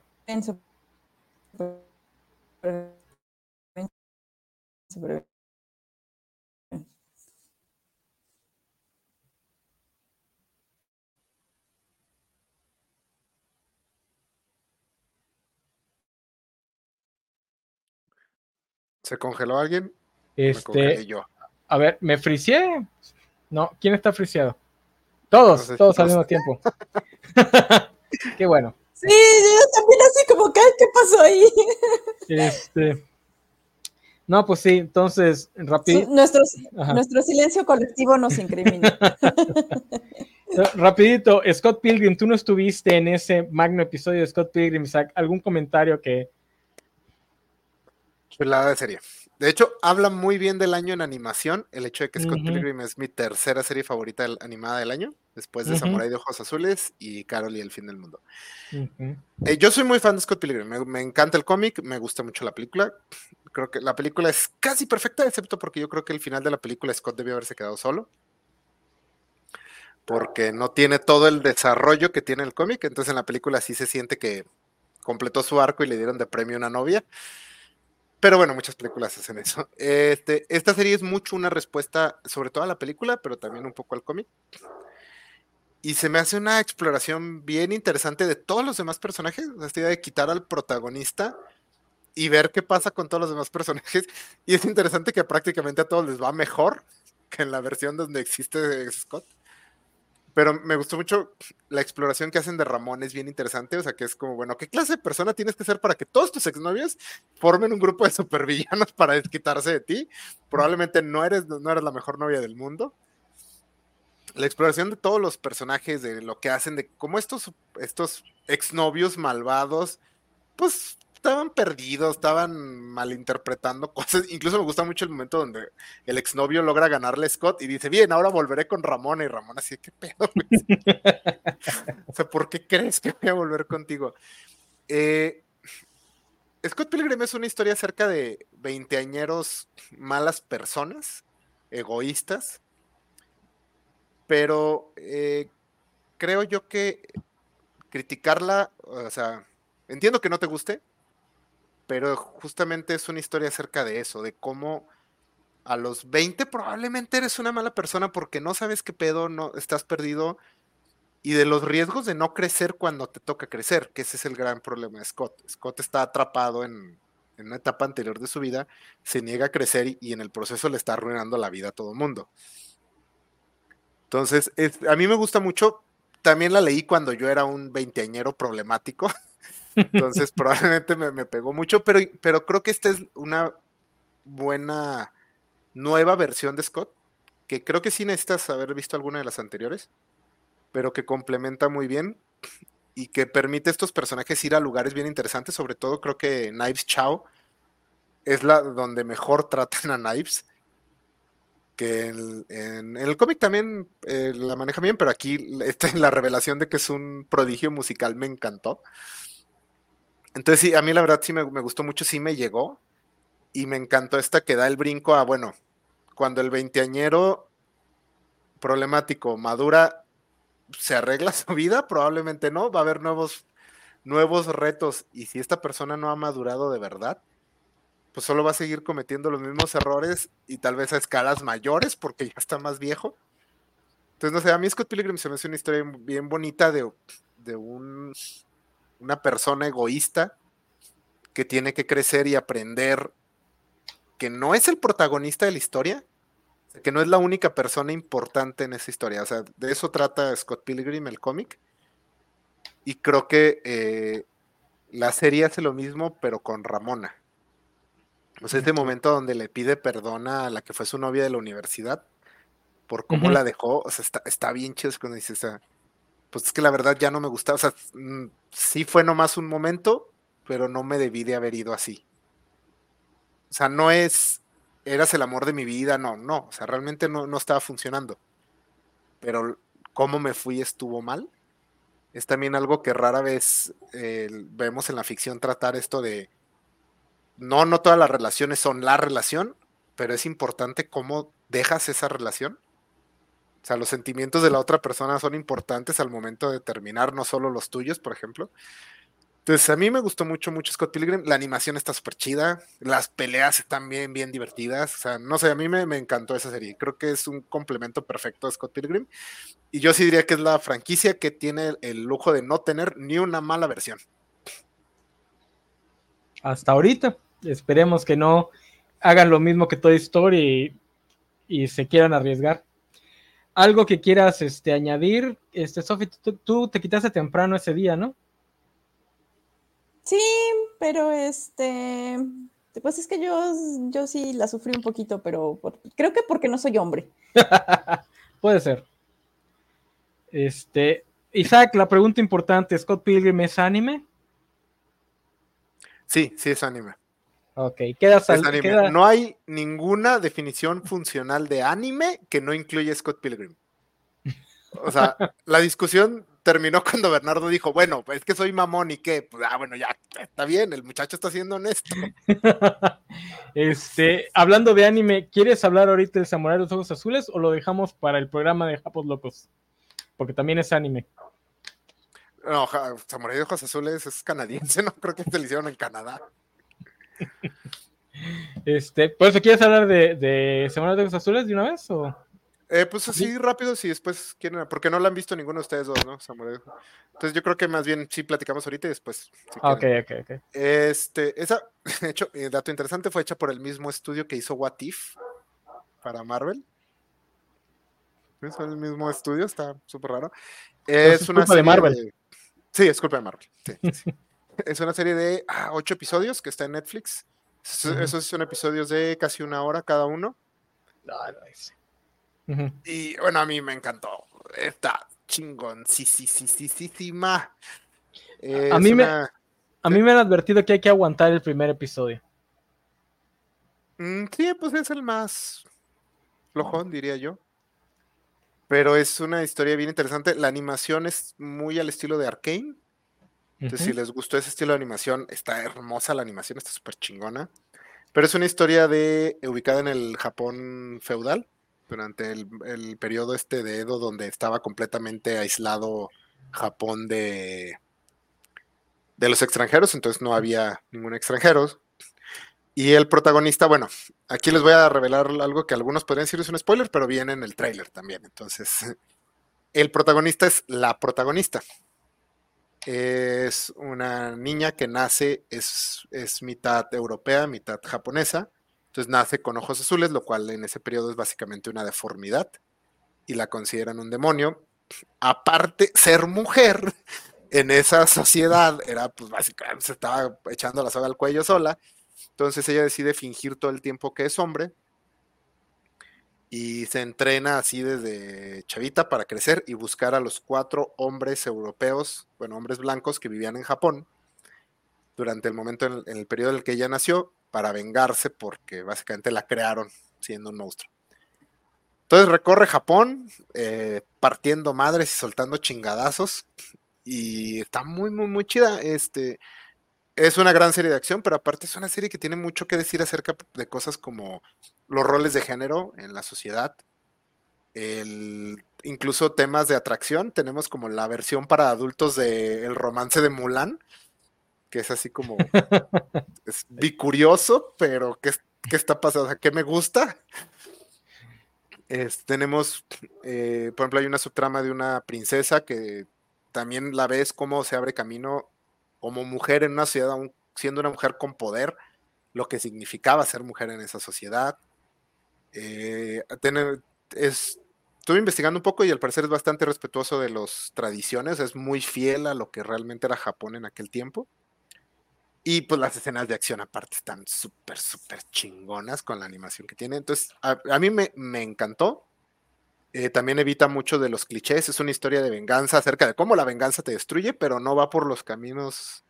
¿Se congeló alguien? Este, yo. A ver, ¿me fricié? No, ¿quién está friciado? Todos, todos al mismo tiempo. (laughs) Qué bueno. Sí, yo también así como, ¿qué, ¿qué pasó ahí? (laughs) Este. No, pues sí, entonces, rápido. Nuestro, nuestro silencio colectivo nos incrimina. (laughs) Rapidito, Scott Pilgrim, tú no estuviste en ese magno episodio de Scott Pilgrim, ¿algún comentario que, Chulada de serie. De hecho, habla muy bien del año en animación, el hecho de que Scott Pilgrim es mi tercera serie favorita animada del año, después de Samurai de Ojos Azules y Carol y el Fin del Mundo. Eh, yo soy muy fan de Scott Pilgrim, me, encanta el cómic, me gusta mucho la película. Creo que la película es casi perfecta, excepto porque yo creo que el final de la película Scott debió haberse quedado solo. Porque no tiene todo el desarrollo que tiene el cómic, entonces en la película sí se siente que completó su arco y le dieron de premio una novia. Pero bueno, muchas películas hacen eso. Este, esta serie es mucho una respuesta, sobre todo a la película, pero también un poco al cómic. Y se me hace una exploración bien interesante de todos los demás personajes. Esta idea de quitar al protagonista y ver qué pasa con todos los demás personajes. (laughs) Y es interesante que prácticamente a todos les va mejor que en la versión donde existe Scott. Pero me gustó mucho la exploración que hacen de Ramón, es bien interesante. O sea, que es como, bueno, ¿qué clase de persona tienes que ser para que todos tus exnovios formen un grupo de supervillanos (laughs) para desquitarse de ti? Probablemente no eres, no eres la mejor novia del mundo. La exploración de todos los personajes, de lo que hacen, de cómo estos, estos exnovios malvados, pues estaban perdidos, estaban malinterpretando (laughs) cosas. Incluso me gusta mucho el momento donde el exnovio logra ganarle a Scott y dice, bien, ahora volveré con Ramón. Y Ramón así, ¿qué pedo? (laughs) o sea, ¿por qué crees que voy a volver contigo? Eh, Scott Pilgrim es una historia acerca de veinteañeros malas personas, egoístas, pero eh, creo yo que criticarla, o sea, entiendo que no te guste, pero justamente es una historia acerca de eso, de cómo a los 20 probablemente eres una mala persona porque no sabes qué pedo, no estás perdido y de los riesgos de no crecer cuando te toca crecer, que ese es el gran problema de Scott. Scott está atrapado en, una etapa anterior de su vida, se niega a crecer y, en el proceso le está arruinando la vida a todo mundo. Entonces, a mí me gusta mucho también la leí cuando yo era un veinteañero problemático. (laughs) Entonces (laughs) probablemente me, pegó mucho, pero, pero creo que esta es una buena nueva versión de Scott, que creo que sí necesitas haber visto alguna de las anteriores, pero que complementa muy bien y que permite a estos personajes ir a lugares bien interesantes, sobre todo creo que Knives Chow es la donde mejor tratan a Knives que en, el cómic también eh, la maneja bien, pero aquí esta, la revelación de que es un prodigio musical me encantó. Entonces sí, a mí la verdad sí me, gustó mucho, sí me llegó y me encantó esta que da el brinco a, bueno, cuando el veinteañero problemático madura, se arregla (laughs) su vida, probablemente no, va a haber nuevos, nuevos retos y si esta persona no ha madurado de verdad, pues solo va a seguir cometiendo los mismos errores y tal vez a escalas mayores porque ya está más viejo. Entonces, no sé, a mí Scott Pilgrim se me hace una historia bien bonita de, de un, una persona egoísta que tiene que crecer y aprender que no es el protagonista de la historia, que no es la única persona importante en esa historia. O sea, de eso trata Scott Pilgrim, el cómic. Y creo que eh, la serie hace lo mismo, pero con Ramona. O sea, este momento donde le pide perdón a la que fue su novia de la universidad por cómo la dejó, o sea, está, bien chido cuando dice, o sea, pues es que la verdad ya no me gustaba, o sea, mm, sí fue nomás un momento, pero no me debí de haber ido así. O sea, no es, eras el amor de mi vida, no, no, o sea, realmente no, no estaba funcionando. Pero cómo me fui estuvo mal. Es también algo que rara vez eh, vemos en la ficción tratar esto de no, no todas las relaciones son la relación, pero es importante cómo dejas esa relación. O sea, los sentimientos de la otra persona son importantes al momento de terminar, no solo los tuyos, por ejemplo. Entonces, a mí me gustó mucho, mucho Scott Pilgrim. La animación está súper chida. Las peleas están bien, bien divertidas. O sea, no sé, a mí me, encantó esa serie. Creo que es un complemento perfecto a Scott Pilgrim. Y yo sí diría que es la franquicia que tiene el lujo de no tener ni una mala versión. Hasta ahorita. Esperemos que no hagan lo mismo que Toy Story y, se quieran arriesgar. Algo que quieras este, añadir, este, Sofi, tú, te quitaste temprano ese día, ¿no? Sí, pero este, pues es que yo, yo sí la sufrí un poquito, pero creo que porque no soy hombre. (laughs) Puede ser. Este, Isaac, la pregunta importante, ¿Scott Pilgrim es anime? Sí, sí es anime. Ok, queda, No hay ninguna definición funcional de anime que no incluya Scott Pilgrim. O sea, (laughs) la discusión terminó cuando Bernardo dijo, bueno, pues es que soy mamón y qué, pues, ah, bueno, ya, está bien, el muchacho está siendo honesto. (laughs) este, hablando de anime, ¿quieres hablar ahorita del Samurai de los Ojos Azules o lo dejamos para el programa de Japos Locos? Porque también es anime. No, Samurai de Ojos Azules es canadiense, (laughs) no creo que se lo hicieron en Canadá. Este, por eso, ¿quieres hablar de, de Semana de los Azules de una vez? O? Eh, pues así rápido, si después quieren, porque no la han visto ninguno de ustedes dos, ¿no? Entonces yo creo que más bien sí platicamos ahorita y después. ok, ok, ok. Este, esa, (laughs) hecho, eh, dato interesante, fue hecha por el mismo estudio que hizo What If para Marvel. Es el mismo estudio, está súper raro. Es, una serie de Marvel. Sí, es culpa de Marvel. Sí, sí. (laughs) Es una serie de ah, ocho episodios que está en Netflix. Esos, son episodios de casi una hora cada uno. Y bueno, a mí me encantó. Está chingón. Sí, sí, sí, sí, sí, sí, ma. a mí, me, a mí me han advertido que hay que aguantar el primer episodio. Mm, sí, pues es el más flojón, diría yo. Pero es una historia bien interesante. La animación es muy al estilo de Arkane. Entonces, si les gustó ese estilo de animación, está hermosa la animación, está súper chingona. Pero es una historia de ubicada en el Japón feudal, durante el, periodo este de Edo, donde estaba completamente aislado Japón de, de los extranjeros, entonces no había ningún extranjero. Y el protagonista, bueno, aquí les voy a revelar algo que algunos podrían decir es un spoiler, pero viene en el tráiler también. Entonces, el protagonista es la protagonista es una niña que nace, es, es mitad europea, mitad japonesa, entonces nace con ojos azules, lo cual en ese periodo es básicamente una deformidad y la consideran un demonio. aparte, ser mujer (laughs) en esa sociedad era, pues básicamente se estaba echando la soga al cuello sola. Entonces ella decide fingir todo el tiempo que es hombre y se entrena así desde chavita para crecer y buscar a los cuatro hombres europeos, bueno, hombres blancos que vivían en Japón durante el momento en, el periodo en el que ella nació para vengarse porque básicamente la crearon siendo un monstruo. Entonces recorre Japón eh, partiendo madres y soltando chingadazos y está muy, muy, muy chida. Este, es una gran serie de acción, pero aparte es una serie que tiene mucho que decir acerca de cosas como los roles de género en la sociedad, el, incluso temas de atracción. Tenemos como la versión para adultos del el romance de Mulan, que es así como (laughs) es bicurioso, pero ¿qué, qué está pasando? ¿Qué me gusta? tenemos, eh, por ejemplo, hay una subtrama de una princesa que también la ves cómo se abre camino como mujer en una sociedad, siendo una mujer con poder, lo que significaba ser mujer en esa sociedad. Eh, tener, estuve investigando un poco y al parecer es bastante respetuoso de las tradiciones, es muy fiel a lo que realmente era Japón en aquel tiempo. Y pues las escenas de acción aparte están súper, súper chingonas con la animación que tiene. Entonces, a, mí me, me encantó. Eh, también evita mucho de los clichés. Es una historia de venganza acerca de cómo la venganza te destruye, pero no va por los caminos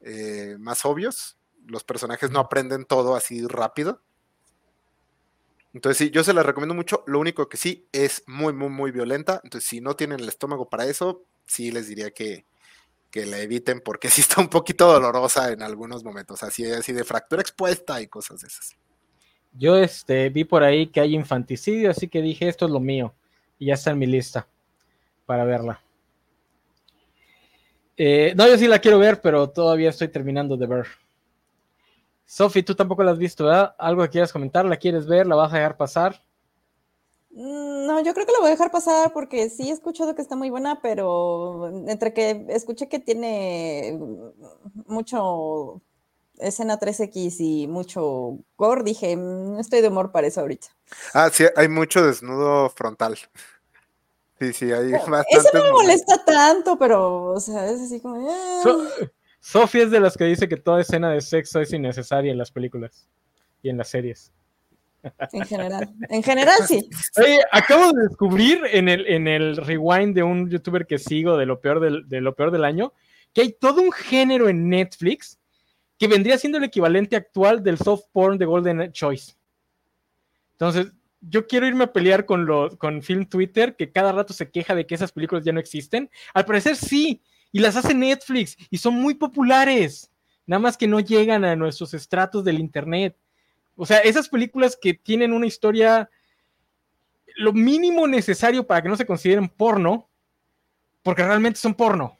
eh, más obvios. Los personajes no aprenden todo así rápido. Entonces, sí, yo se la recomiendo mucho. Lo único que sí es muy, muy, muy violenta. Entonces, si no tienen el estómago para eso, sí les diría que, que la eviten porque (laughs) sí está un poquito dolorosa en algunos momentos. Así, así de fractura expuesta y cosas de esas. Yo este, vi por ahí que hay infanticidio, así que dije, esto es lo mío. Y ya está en mi lista para verla. Eh, no, yo sí la quiero ver, pero todavía estoy terminando de ver. Sofi, tú tampoco la has visto, ¿verdad? ¿Algo que quieras comentar? ¿La quieres ver? ¿La vas a dejar pasar? Mm, no, yo creo que la voy a dejar pasar porque sí he escuchado que está muy buena, pero entre que escuché que tiene mucho escena 3X y mucho gore, dije, no mm, estoy de humor para eso ahorita. Ah, sí, hay mucho desnudo frontal. Sí, sí, hay eh, bastante. Eso no me molesta tanto, pero, o sea, es así como. Eh. Sofía es de las que dice que toda escena de sexo es innecesaria en las películas y en las series. En general, en general sí. Oye, acabo de descubrir en el, en el rewind de un youtuber que sigo de lo peor del, de lo peor del año, que hay todo un género en Netflix que vendría siendo el equivalente actual del soft porn de Golden Choice. Entonces, yo quiero irme a pelear con, lo, con Film Twitter, que cada rato se queja de que esas películas ya no existen. Al parecer sí, y las hace Netflix, y son muy populares. Nada más que no llegan a nuestros estratos del Internet. O sea, esas películas que tienen una historia lo mínimo necesario para que no se consideren porno, porque realmente son porno.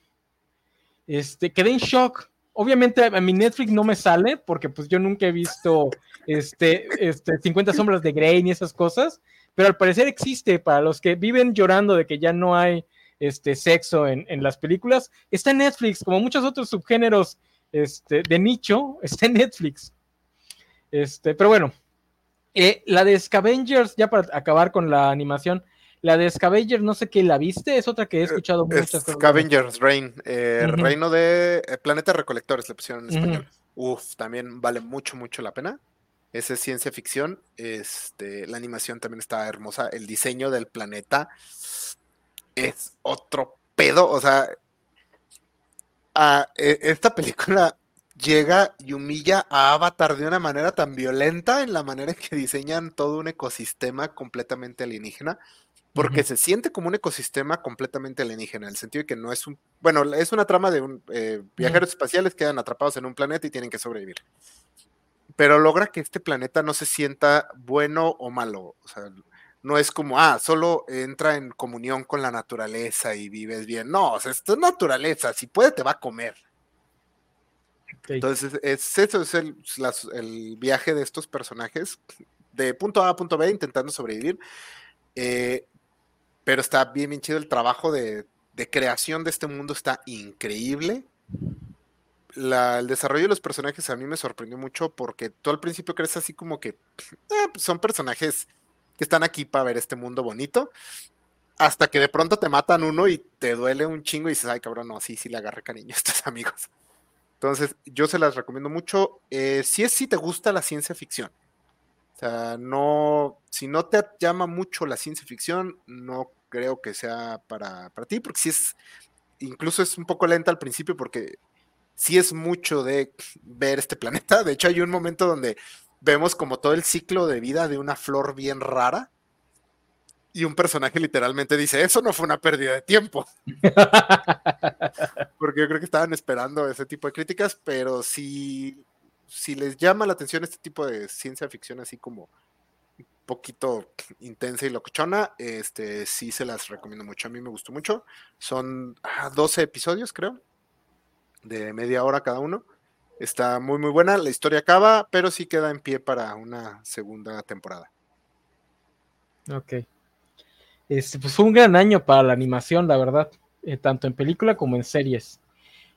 Este, quedé en shock obviamente a mi Netflix no me sale porque pues yo nunca he visto este, este 50 sombras de Grey ni esas cosas, pero al parecer existe para los que viven llorando de que ya no hay este sexo en, las películas, está en Netflix, como muchos otros subgéneros este, de nicho, (laughs) está en Netflix. Este, pero bueno, eh, la de Scavengers, ya para acabar con la animación, la de Scavengers, no sé qué, ¿la viste? Es otra que he escuchado muchas cosas. Scavengers Reign, eh, Reino de eh, Planeta Recolectores, le pusieron en español. Uf, también vale mucho, mucho la pena. Esa es ciencia ficción. Este, la animación también está hermosa. El diseño del planeta es otro pedo. O sea, a, e, esta película llega y humilla a Avatar de una manera tan violenta en la manera en que diseñan todo un ecosistema completamente alienígena porque se siente como un ecosistema completamente alienígena, en el sentido de que no es un, bueno, es una trama de un, eh, viajeros espaciales quedan atrapados en un planeta y tienen que sobrevivir. Pero logra que este planeta no se sienta bueno o malo, o sea, no es como, ah, solo entra en comunión con la naturaleza y vives bien. No, o sea, esto es naturaleza, si puede te va a comer. Entonces, es, eso es el, el, viaje de estos personajes de punto A a punto B intentando sobrevivir. Eh, pero está bien, bien chido el trabajo de, creación de este mundo, está increíble. el desarrollo de los personajes a mí me sorprendió mucho porque tú al principio crees así como que eh, pues son personajes que están aquí para ver este mundo bonito. hasta que de pronto te matan uno y te duele un chingo y dices, ay cabrón, no, sí, sí le agarré cariño a estos (laughs) amigos. Entonces, yo se las recomiendo mucho. Eh, si es si te gusta la ciencia ficción. O sea, no, si no te llama mucho la ciencia ficción, no creo que sea para, para ti, porque si es, incluso es un poco lenta al principio porque sí es mucho de ver este planeta. De hecho, hay un momento donde vemos como todo el ciclo de vida de una flor bien rara y un personaje literalmente dice, eso no fue una pérdida de tiempo. (laughs) Porque yo creo que estaban esperando ese tipo de críticas, pero si, si les llama la atención este tipo de ciencia ficción así como poquito intensa y locochona, este, sí se las recomiendo mucho. A mí me gustó mucho. Son 12 ah, episodios, creo, de media hora cada uno. Está muy, muy buena. La historia acaba, pero sí queda en pie para una segunda temporada. Ok. Este, pues fue un gran año para la animación, la verdad, eh, tanto en película como en series.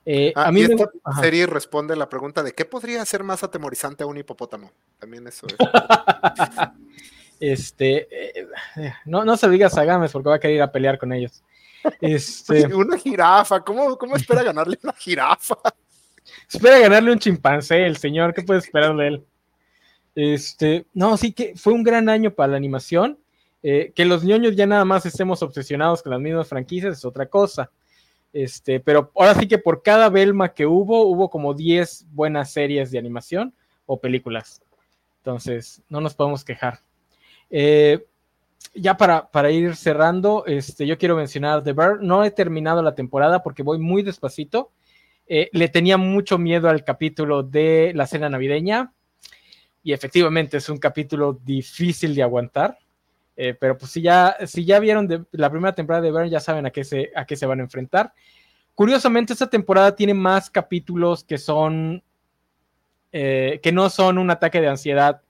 Eh, ah, a mí esta serie responde la pregunta de qué podría ser más atemorizante a un hipopótamo. También eso es. (laughs) este, eh, no, no se lo digas a Gámez porque va a querer ir a pelear con ellos. (laughs) Este, una jirafa, ¿cómo, ¿cómo espera ganarle una jirafa? Espera ganarle un chimpancé, el señor, ¿qué puede esperar de él? Este, no, sí que fue un gran año para la animación. Eh, que los ñoños ya nada más estemos obsesionados con las mismas franquicias es otra cosa. Este, pero ahora sí que por cada Belma que hubo, hubo como 10 buenas series de animación o películas. Entonces, no nos podemos quejar. Eh, ya para, para, ir cerrando, este, yo quiero mencionar The Bear. No he terminado la temporada porque voy muy despacito. Eh, le tenía mucho miedo al capítulo de la cena navideña y efectivamente es un capítulo difícil de aguantar. Eh, pero pues si ya, si ya vieron de, la primera temporada de Burn, ya saben a qué, se, a qué se van a enfrentar. Curiosamente, esta temporada tiene más capítulos que son. Que no son un ataque de ansiedad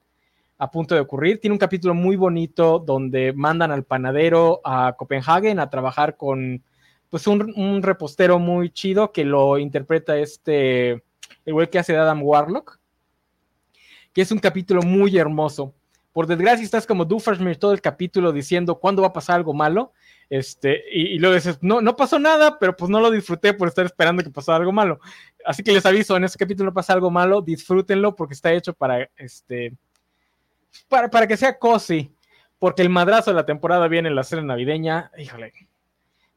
a punto de ocurrir. Tiene un capítulo muy bonito donde mandan al panadero a Copenhagen a trabajar con pues un, repostero muy chido que lo interpreta este el güey que hace Adam Warlock que es un capítulo muy hermoso por desgracia estás como Duffersmere todo el capítulo diciendo cuándo va a pasar algo malo, este, y, luego dices, no, no pasó nada, pero pues no lo disfruté por estar esperando que pasara algo malo. Así que les aviso, en ese capítulo pasa algo malo, disfrútenlo porque está hecho para, este, para, para que sea cozy, porque el madrazo de la temporada viene en la serie navideña, híjole.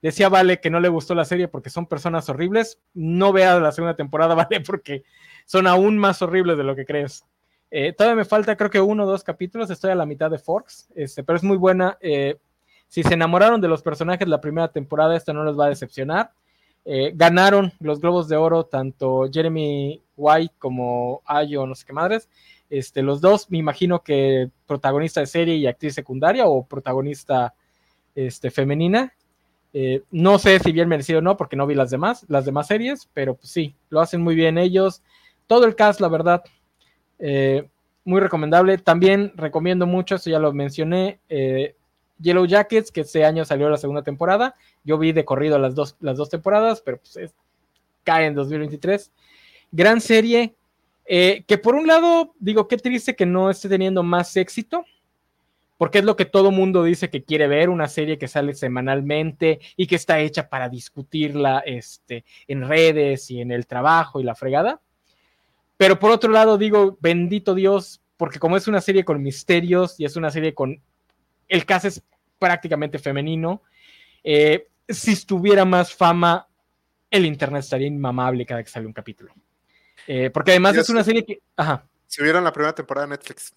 Decía Vale que no le gustó la serie porque son personas horribles. No vea la segunda temporada, (laughs) Vale, porque son aún más horribles de lo que crees. Eh, todavía me falta, creo que uno o dos capítulos. Estoy a la mitad de Forks, este, pero es muy buena. Eh, si se enamoraron de los personajes la primera temporada, esto no les va a decepcionar. Eh, ganaron los Globos de Oro tanto Jeremy White como Ayo, no sé qué madres. Este, los dos, me imagino que protagonista de serie y actriz secundaria o protagonista este, femenina. no sé si bien merecido o no, porque no vi las demás, las demás series, pero pues sí, lo hacen muy bien ellos. Todo el cast, la verdad, eh, muy recomendable. También recomiendo mucho, eso ya lo mencioné, eh, Yellow Jackets, que este año salió la segunda temporada. Yo vi de corrido las dos, las dos temporadas, pero pues cae en 2023. Gran serie, eh, que por un lado, digo, qué triste que no esté teniendo más éxito, porque es lo que todo mundo dice que quiere ver, una serie que sale semanalmente y que está hecha para discutirla este, en redes y en el trabajo y la fregada. Pero por otro lado, digo, bendito Dios, porque como es una serie con misterios y es una serie con. El caso es prácticamente femenino. Eh, si estuviera más fama, el internet estaría inmamable cada que sale un capítulo. Eh, porque además es una serie que. Ajá. Si vieron la primera temporada de Netflix.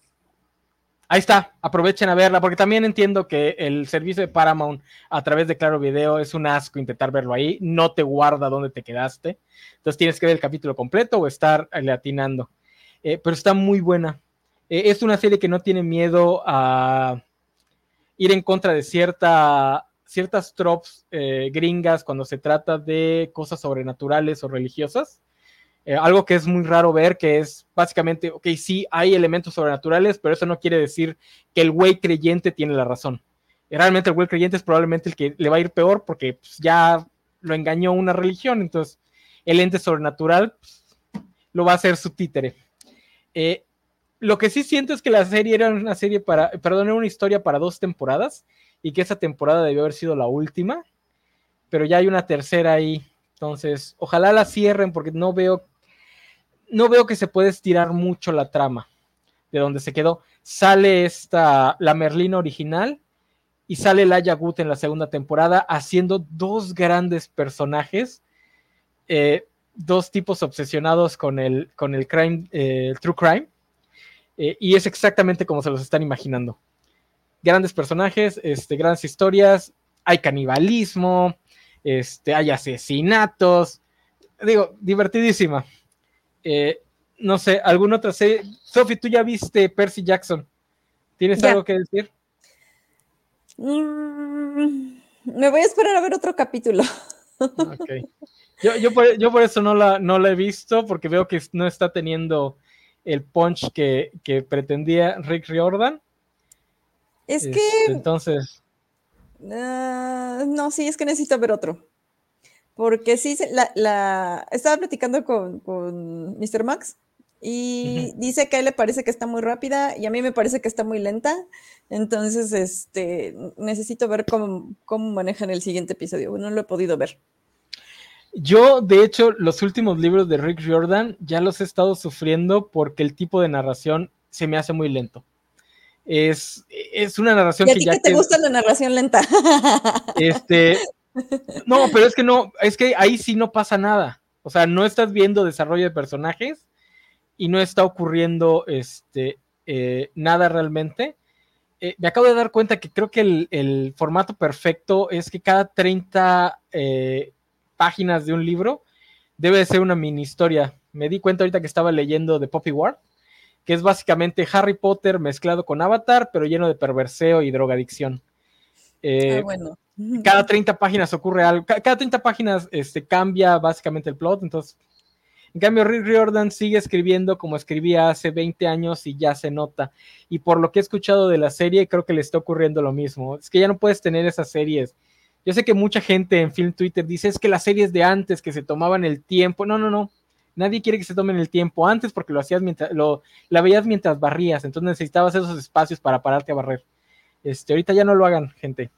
Ahí está, aprovechen a verla, porque también entiendo que el servicio de Paramount a través de Claro Video es un asco intentar verlo ahí, no te guarda dónde te quedaste, entonces tienes que ver el capítulo completo o estar atinando. Eh, pero está muy buena. Eh, es una serie que no tiene miedo a ir en contra de cierta, ciertas tropes eh, gringas cuando se trata de cosas sobrenaturales o religiosas. Eh, algo que es muy raro ver, que es básicamente, ok, sí, hay elementos sobrenaturales, pero eso no quiere decir que el güey creyente tiene la razón. realmente el güey creyente es probablemente el que le va a ir peor porque pues, ya lo engañó una religión, entonces el ente sobrenatural pues, lo va a hacer su títere. Eh, lo que sí siento es que la serie era una serie para, perdón, era una historia para dos temporadas y que esa temporada debió haber sido la última, pero ya hay una tercera ahí. Entonces, ojalá la cierren porque no veo, no veo que se pueda estirar mucho la trama de donde se quedó. Sale esta, la Merlina original y sale Laia Gut en la segunda temporada haciendo dos grandes personajes, eh, dos tipos obsesionados con el, con el crime, eh, true crime, eh, y es exactamente como se los están imaginando. Grandes personajes, este, grandes historias, hay canibalismo, este, hay asesinatos, digo, divertidísima. No sé, alguna otra serie. Sophie, tú ya viste Percy Jackson. ¿Tienes algo que decir? Mm, me voy a esperar a ver otro capítulo. (laughs) Yo, por, eso no la, no la he visto, porque veo que no está teniendo el punch que, pretendía Rick Riordan. Es que. Este, entonces. Ah, no, sí, es que necesito ver otro. Porque sí, la, estaba platicando con, con Mr. Max y dice que a él le parece que está muy rápida y a mí me parece que está muy lenta. Entonces, este, necesito ver cómo, cómo manejan el siguiente episodio. No lo he podido ver. Yo, de hecho, los últimos libros de Rick Jordan ya los he estado sufriendo porque el tipo de narración se me hace muy lento. Es, es una narración ¿Y a ti que te gusta la narración lenta. Este, no, pero es que no, es que ahí sí no pasa nada. O sea, no estás viendo desarrollo de personajes y no está ocurriendo este, eh, nada realmente. Eh, me acabo de dar cuenta que creo que el, formato perfecto es que cada 30 eh, páginas de un libro debe de ser una mini historia. Me di cuenta ahorita que estaba leyendo de Poppy Ward, que es básicamente Harry Potter mezclado con Avatar, pero lleno de perverseo y drogadicción. Ah, bueno. (laughs) Cada 30 páginas ocurre algo, cada 30 páginas este, cambia básicamente el plot, entonces en cambio, Rick Riordan sigue escribiendo como escribía hace 20 años y ya se nota. Y por lo que he escuchado de la serie, creo que le está ocurriendo lo mismo. Es que ya no puedes tener esas series. Yo sé que mucha gente en Film Twitter dice es que las series de antes que se tomaban el tiempo. No, no, no. Nadie quiere que se tomen el tiempo antes porque lo hacías mientras, lo, la veías mientras barrías. Entonces necesitabas esos espacios para pararte a barrer. Este, ahorita ya no lo hagan, gente.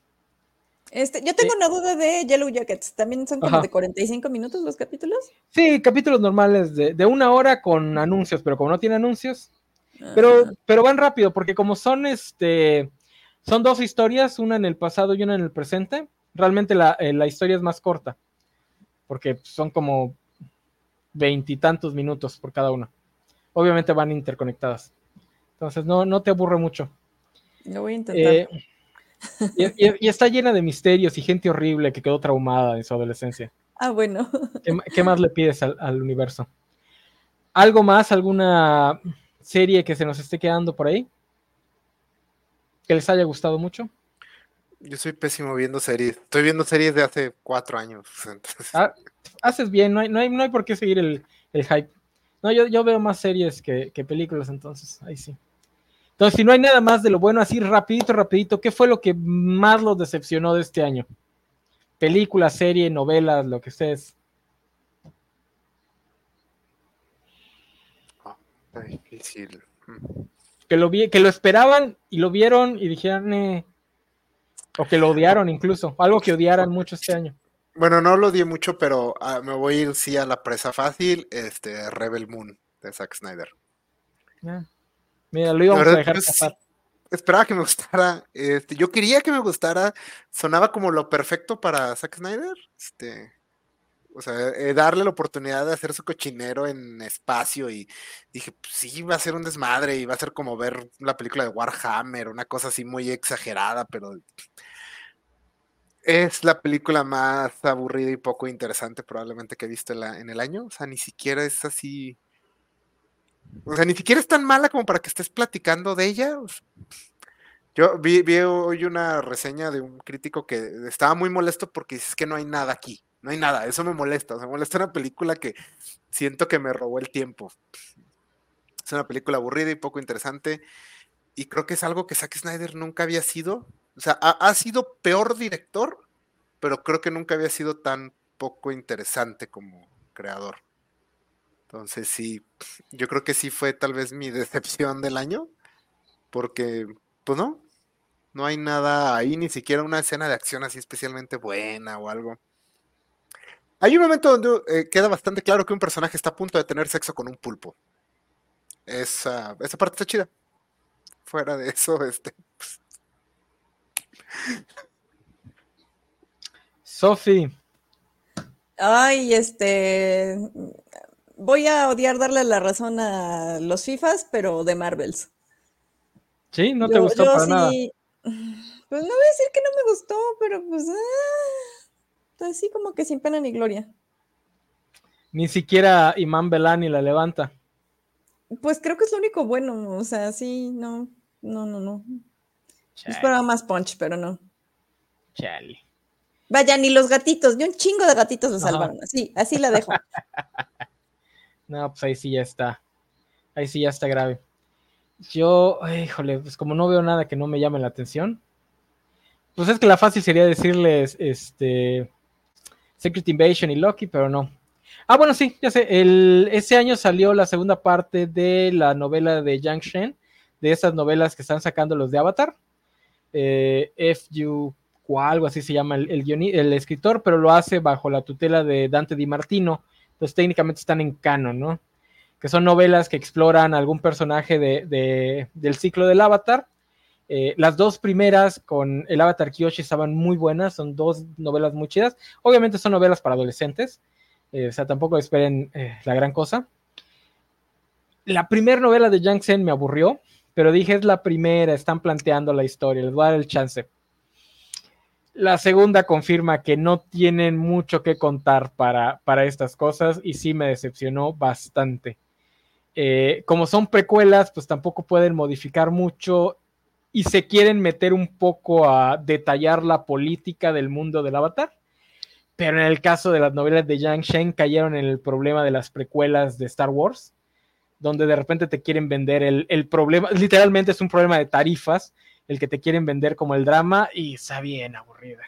Este, yo tengo una duda de Yellow Jackets. ¿También son como de 45 minutos los capítulos? Sí, capítulos normales de, una hora con anuncios, pero como no tiene anuncios. Pero, pero van rápido, porque como son este. Son dos historias, una en el pasado y una en el presente. Realmente la, eh, historia es más corta. Porque son como veintitantos minutos por cada una. Obviamente van interconectadas. Entonces no, no te aburre mucho. Lo voy a intentar. Eh, y, está llena de misterios y gente horrible que quedó traumada en su adolescencia. Ah, bueno. ¿Qué, más le pides al, universo? ¿Algo más? ¿Alguna serie que se nos esté quedando por ahí? ¿Que les haya gustado mucho? Yo soy pésimo viendo series. Estoy viendo series de hace cuatro años. (laughs) Ah, haces bien, no hay, no, hay, por qué seguir el, hype. No, yo, yo, veo más series que películas, entonces, ahí sí. Entonces, si no hay nada más de lo bueno, así rapidito, rapidito, ¿qué fue lo que más los decepcionó de este año? Película, serie, novelas, lo que ustedes. Ah, difícil. Mm. Que lo, vi, que lo esperaban y lo vieron y dijeron, eh, o que lo odiaron incluso, algo que odiaran mucho este año. Bueno, no lo odié mucho, pero ah, me voy a ir sí a la presa fácil, este Rebel Moon de Zack Snyder. Ah. Mira, lo íbamos a dejar pasar. Esperaba que me gustara. Este, yo quería que me gustara. Sonaba como lo perfecto para Zack Snyder. Este, o sea, eh, darle la oportunidad de hacer su cochinero en espacio y dije, pues sí, va a ser un desmadre y va a ser como ver la película de Warhammer, una cosa así muy exagerada, pero es la película más aburrida y poco interesante probablemente que he visto en el año. O sea, ni siquiera es así o sea, ni siquiera es tan mala como para que estés platicando de ella. Yo vi, hoy una reseña de un crítico que estaba muy molesto porque dice que no hay nada aquí. No hay nada, eso me molesta. O sea, me molesta una película que siento que me robó el tiempo. Es una película aburrida y poco interesante. Y creo que es algo que Zack Snyder nunca había sido. O sea, ha sido peor director, pero creo que nunca había sido tan poco interesante como creador. Entonces sí, yo creo que sí fue tal vez mi (laughs) decepción del año, porque, pues no, No hay nada ahí, ni siquiera una escena de acción así especialmente buena o algo. Hay un momento donde eh, queda bastante claro que un personaje está a punto de tener sexo con un pulpo. Esa, esa parte está chida. Fuera de eso, este. Pues. Sophie. Ay, este. Voy a odiar darle la razón a los FIFAs, pero de Marvels. Sí, no te gustó para nada. Pues no voy a decir que no me gustó, pero pues. Ah, así como que sin pena ni gloria. Ni siquiera Imán Belani la levanta. Pues creo que es lo único bueno. O sea, sí, no. No, no, no. Esperaba más punch, pero no. Chale. Vaya, ni los gatitos, ni un chingo de gatitos lo salvaron. Así, así la dejo. (laughs) no, pues ahí sí ya está. Ahí sí ya está grave. Yo, híjole, pues como no veo nada que no me llame la atención, pues es que la fácil sería decirles, este, Secret Invasion y Loki, pero no. Ah, bueno, sí, ya sé, el, ese año salió la segunda parte de la novela de Yang Shen, de esas novelas que están sacando los de Avatar. Eh, FU o algo así se llama el, el, escritor, pero lo hace bajo la tutela de Dante Di Martino. Entonces técnicamente están en canon, ¿no? Que son novelas que exploran algún personaje de, del ciclo del Avatar. Eh, las dos primeras con el Avatar Kyoshi estaban muy buenas, son dos novelas muy chidas. Obviamente son novelas para adolescentes, eh, o sea, tampoco esperen eh, la gran cosa. La primera novela de Yang Sen me aburrió, pero dije es la primera, están planteando la historia, les voy a dar el chance. La segunda confirma que no tienen mucho que contar para, para estas cosas y sí me decepcionó bastante. Eh, como son precuelas, pues tampoco pueden modificar mucho y se quieren meter un poco a detallar la política del mundo del avatar. Pero en el caso de las novelas de Yang Shen cayeron en el problema de las precuelas de Star Wars, donde de repente te quieren vender el, el problema, literalmente es un problema de tarifas, el que te quieren vender como el drama y está bien aburrida.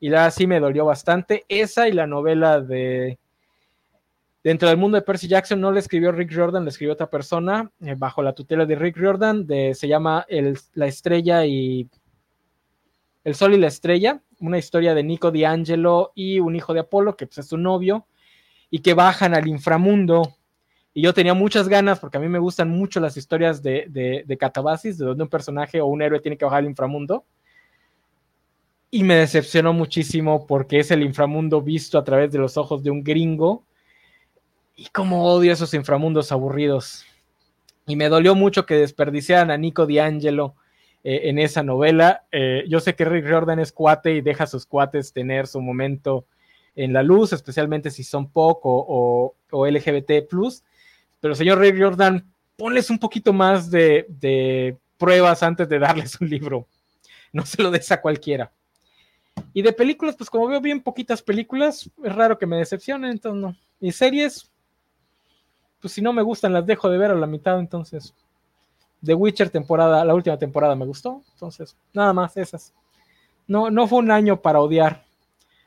Y la sí me dolió bastante. Esa y la novela de Dentro del mundo de Percy Jackson no le escribió Rick Jordan, le escribió otra persona eh, bajo la tutela de Rick Jordan, de, se llama La estrella y El sol y la estrella, una historia de Nico D'Angelo y un hijo de Apolo, que pues, es su novio, y que bajan al inframundo y yo tenía muchas ganas, porque a mí me gustan mucho las historias de, de, de Catabasis, de donde un personaje o un héroe tiene que bajar al inframundo. Y me decepcionó muchísimo porque es el inframundo visto a través de los ojos de un gringo. Y como odio esos inframundos aburridos. Y me dolió mucho que desperdiciaran a Nico D'Angelo eh, en esa novela. Eh, yo sé que Rick Jordan es cuate y deja a sus cuates tener su momento en la luz, especialmente si son poco o, o LGBT pero señor Ray Jordan, ponles un poquito más de, pruebas antes de darles un libro. No se lo des a cualquiera. Y de películas, pues como veo bien poquitas películas, es raro que me decepcionen, entonces no. Y series, pues si no me gustan, las dejo de ver a la mitad, entonces. The Witcher temporada, la última temporada me gustó, entonces, nada más esas. No, no fue un año para odiar.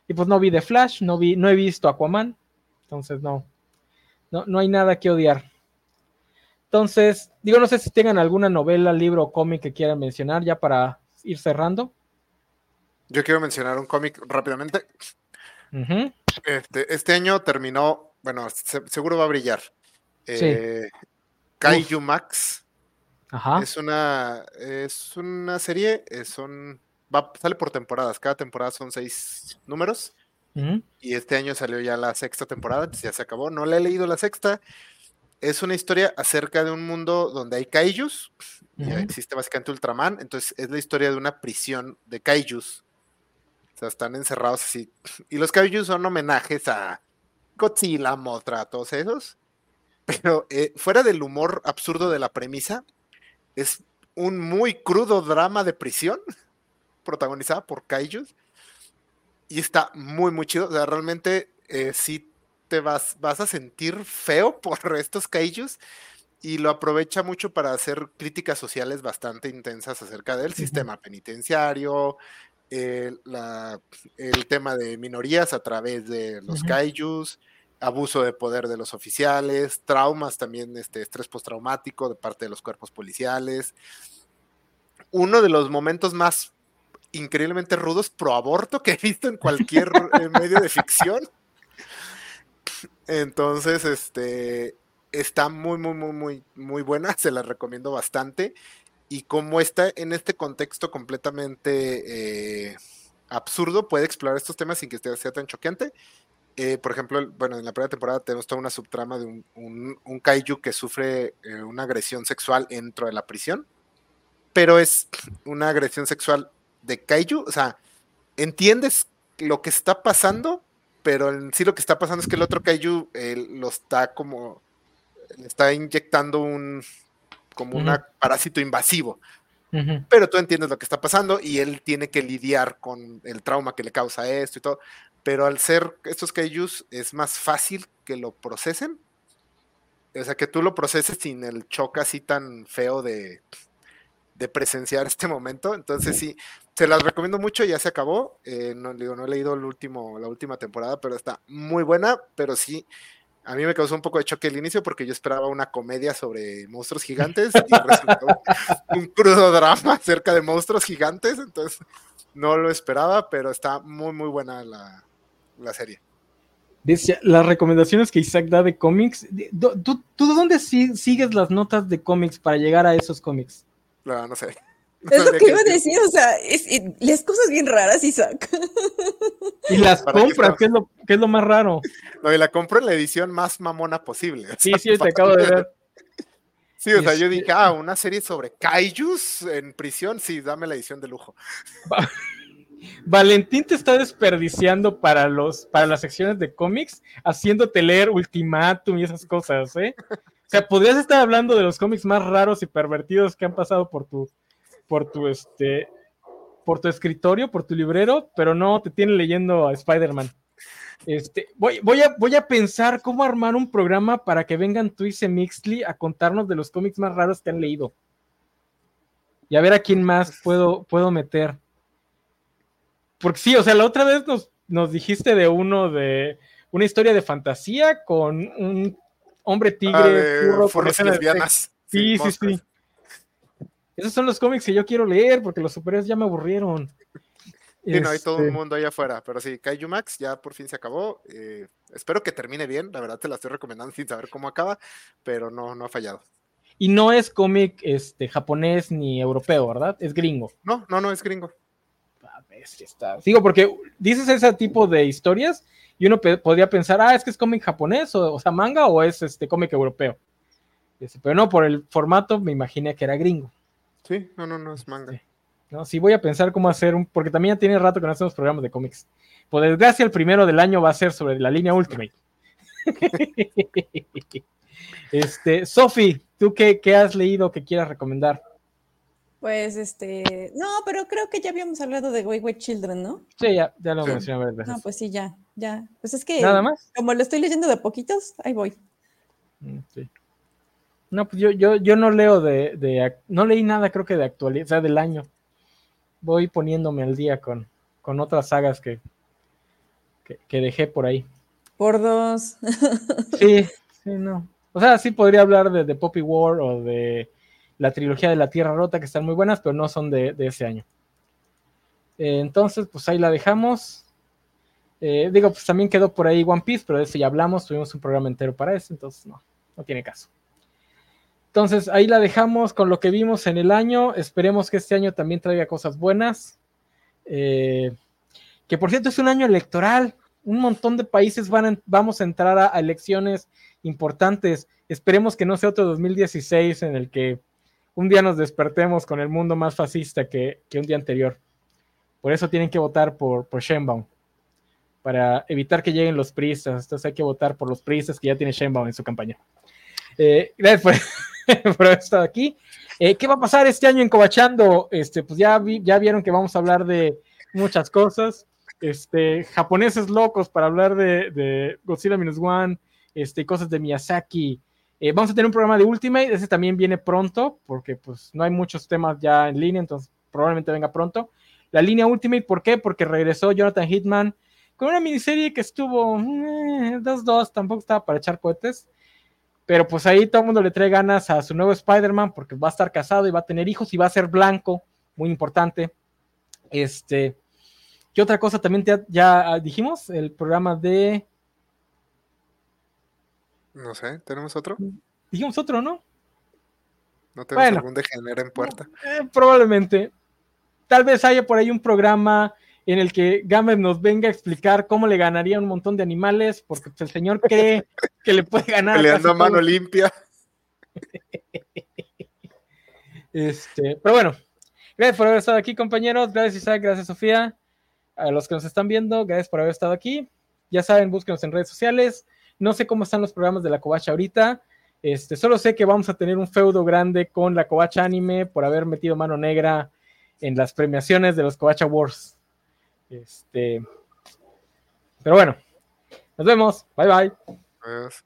Y pues no vi The Flash, no vi, no he visto Aquaman, entonces no, no, no hay nada que odiar. Entonces, digo, no sé si tengan alguna novela, libro o cómic que quieran mencionar ya para ir cerrando. Yo quiero mencionar un cómic rápidamente. este, este, año terminó, bueno, seguro va a brillar. Eh, Kaiju Max. Ajá. Es una, es una serie, son, va, sale por temporadas. Cada temporada son seis números. Y este año salió ya la sexta temporada, ya se acabó. No la he leído la sexta. Es una historia acerca de un mundo donde hay kaijus. existe básicamente Ultraman. Entonces es la historia de una prisión de kaijus. O sea, están encerrados así. Y los kaijus son homenajes a Godzilla, Mothra, todos esos. Pero eh, fuera del humor absurdo de la premisa, es un muy crudo drama de prisión (laughs) protagonizada por kaijus y está muy, muy chido. O sea, realmente eh, sí te vas, vas a sentir feo (laughs) por estos kaijus y lo aprovecha mucho para hacer críticas sociales bastante intensas acerca del sistema penitenciario, el, tema de minorías a través de los kaijus, abuso de poder de los oficiales, traumas también, este estrés postraumático de parte de los cuerpos policiales. Uno de los momentos más increíblemente rudos pro aborto que he visto en cualquier eh, medio de ficción. Entonces, este está muy, muy, muy, muy, muy buena. Se la recomiendo bastante. Y como está en este contexto completamente eh, absurdo, puede explorar estos temas sin que sea tan choqueante. Eh, por ejemplo, bueno, en la primera temporada tenemos toda una subtrama de un, un, kaiju que sufre una agresión sexual dentro de la prisión, pero es una agresión sexual de kaiju, o sea, entiendes lo que está pasando, pero en sí lo que está pasando es que el otro kaiju lo está como, le está inyectando un, como un parásito invasivo. Pero tú entiendes lo que está pasando y él tiene que lidiar con el trauma que le causa esto y todo pero al ser estos kaijus es más fácil que lo procesen. O sea, que tú lo proceses sin el choque así tan feo de, de presenciar este momento. Entonces sí, se las recomiendo mucho, ya se acabó. Eh, no, digo, no he leído el último, la última temporada, pero está muy buena, pero sí, a mí me causó un poco de choque el inicio porque yo esperaba una comedia sobre monstruos gigantes y resultó (laughs) un crudo drama acerca de monstruos gigantes, entonces no lo esperaba, pero está muy, muy buena la, la serie. Dice, las recomendaciones que Isaac da de cómics, ¿tú, tú dónde sigues las notas de cómics para llegar a esos cómics? No, no sé. (laughs) Es lo que iba a decir, o sea, es, cosas bien raras, Isaac. (laughs) Y las compras, que es, lo, que es lo más raro. No, y la compro en la edición más mamona posible. Sí, sí, te acabo de ver. Sí, o sea, yo dije, ah, una serie sobre kaijus en prisión, sí, dame la edición de lujo. Valentín te está desperdiciando para los para las secciones de cómics, haciéndote leer Ultimátum y esas cosas, ¿eh? O sea, podrías estar hablando de los cómics más raros y pervertidos que han pasado por tu por tu este por tu escritorio, por tu librero, pero no te tiene leyendo a Spider-Man. Este, voy, voy, a, voy a pensar cómo armar un programa para que vengan tú y Mixley a contarnos de los cómics más raros que han leído. Y a ver a quién más puedo, puedo meter. Porque sí, o sea, la otra vez nos, nos dijiste de uno de una historia de fantasía con un hombre tigre, ah, lesbianas. Sí, sí, sí, Esos son los cómics que yo quiero leer porque los superhéroes ya me aburrieron. Sí, no, hay todo un este mundo ahí afuera, pero sí, Kaiju Max ya por fin se acabó. Eh, espero que termine bien, la verdad te la estoy recomendando sin saber cómo acaba, pero no, no ha fallado. Y no es cómic este, japonés ni europeo, ¿verdad? Es gringo. No, no, no es gringo. Digo, porque dices ese tipo de historias y uno podría pensar, ah, es que es cómic japonés, o, sea, manga, o es este cómic europeo. pero no, por el formato me imaginé que era gringo. Sí, no, no, no es manga. No, sí, voy a pensar cómo hacer un, porque también ya tiene rato que no hacemos programas de cómics. Por desgracia, el primero del año va a ser sobre la línea Ultimate. (laughs) (laughs) este, Sofi, ¿tú qué, qué has leído que quieras recomendar? Pues este, no, pero creo que ya habíamos hablado de Way Children, ¿no? Sí, ya, ya lo mencioné varias veces. No, pues sí, ya, ya. Pues es que. Nada más. Como lo estoy leyendo de poquitos, ahí voy. Mm, sí. No, pues yo, yo, yo no leo de, de, no leí nada, creo que de actualidad, o sea, del año. Voy poniéndome al día con, con otras sagas que, que, dejé por ahí. Por dos. (laughs) sí, sí, no. O sea, sí podría hablar de, de Poppy War o de la trilogía de la Tierra Rota, que están muy buenas, pero no son de, ese año. Eh, entonces, pues ahí la dejamos. Eh, digo, pues también quedó por ahí One Piece, pero de eso ya hablamos, tuvimos un programa entero para eso, entonces no, no tiene caso. Entonces, ahí la dejamos con lo que vimos en el año. Esperemos que este año también traiga cosas buenas. Eh, que por cierto es un año electoral. Un montón de países van vamos a entrar a elecciones importantes. Esperemos que no sea otro 2016 en el que un día nos despertemos con el mundo más fascista que, un día anterior. Por eso tienen que votar por, por Sheinbaum, para evitar que lleguen los priistas. Entonces hay que votar por los priistas que ya tiene Sheinbaum en su campaña. Eh, gracias por, (laughs) estar aquí. Eh, ¿Qué va a pasar este año en Cobachando? Este, pues ya, ya vieron que vamos a hablar de muchas cosas. Este, japoneses locos para hablar de, de Godzilla Minus One, este, cosas de Miyazaki, eh, vamos a tener un programa de Ultimate, ese también viene pronto, porque pues no hay muchos temas ya en línea, entonces probablemente venga pronto. La línea Ultimate, ¿por qué? Porque regresó Jonathan Hitman con una miniserie que estuvo 2-2, eh, tampoco estaba para echar cohetes. Pero pues ahí todo el mundo le trae ganas a su nuevo Spider-Man porque va a estar casado y va a tener hijos y va a ser blanco, muy importante. Este, ¿qué otra cosa también ya dijimos? El programa de. No sé, ¿tenemos otro? Dijimos otro, ¿no? ¿No tenemos algún degenere en puerta? Eh, probablemente. Tal vez haya por ahí un programa en el que Gamer nos venga a explicar cómo le ganaría un montón de animales, porque pues, el señor cree que le puede (laughs) ganar. Peleando a mano limpia. (laughs) Este, pero bueno, gracias por haber estado aquí, compañeros. Gracias, Isaac. Gracias, Sofía. A los que nos están viendo, gracias por haber estado aquí. Ya saben, búsquenos en redes sociales. No sé cómo están los programas de la Covacha ahorita. Este, solo sé que vamos a tener un feudo grande con la Covacha Anime por haber metido mano negra en las premiaciones de los Covacha Wars. Este, pero bueno, nos vemos. Bye bye.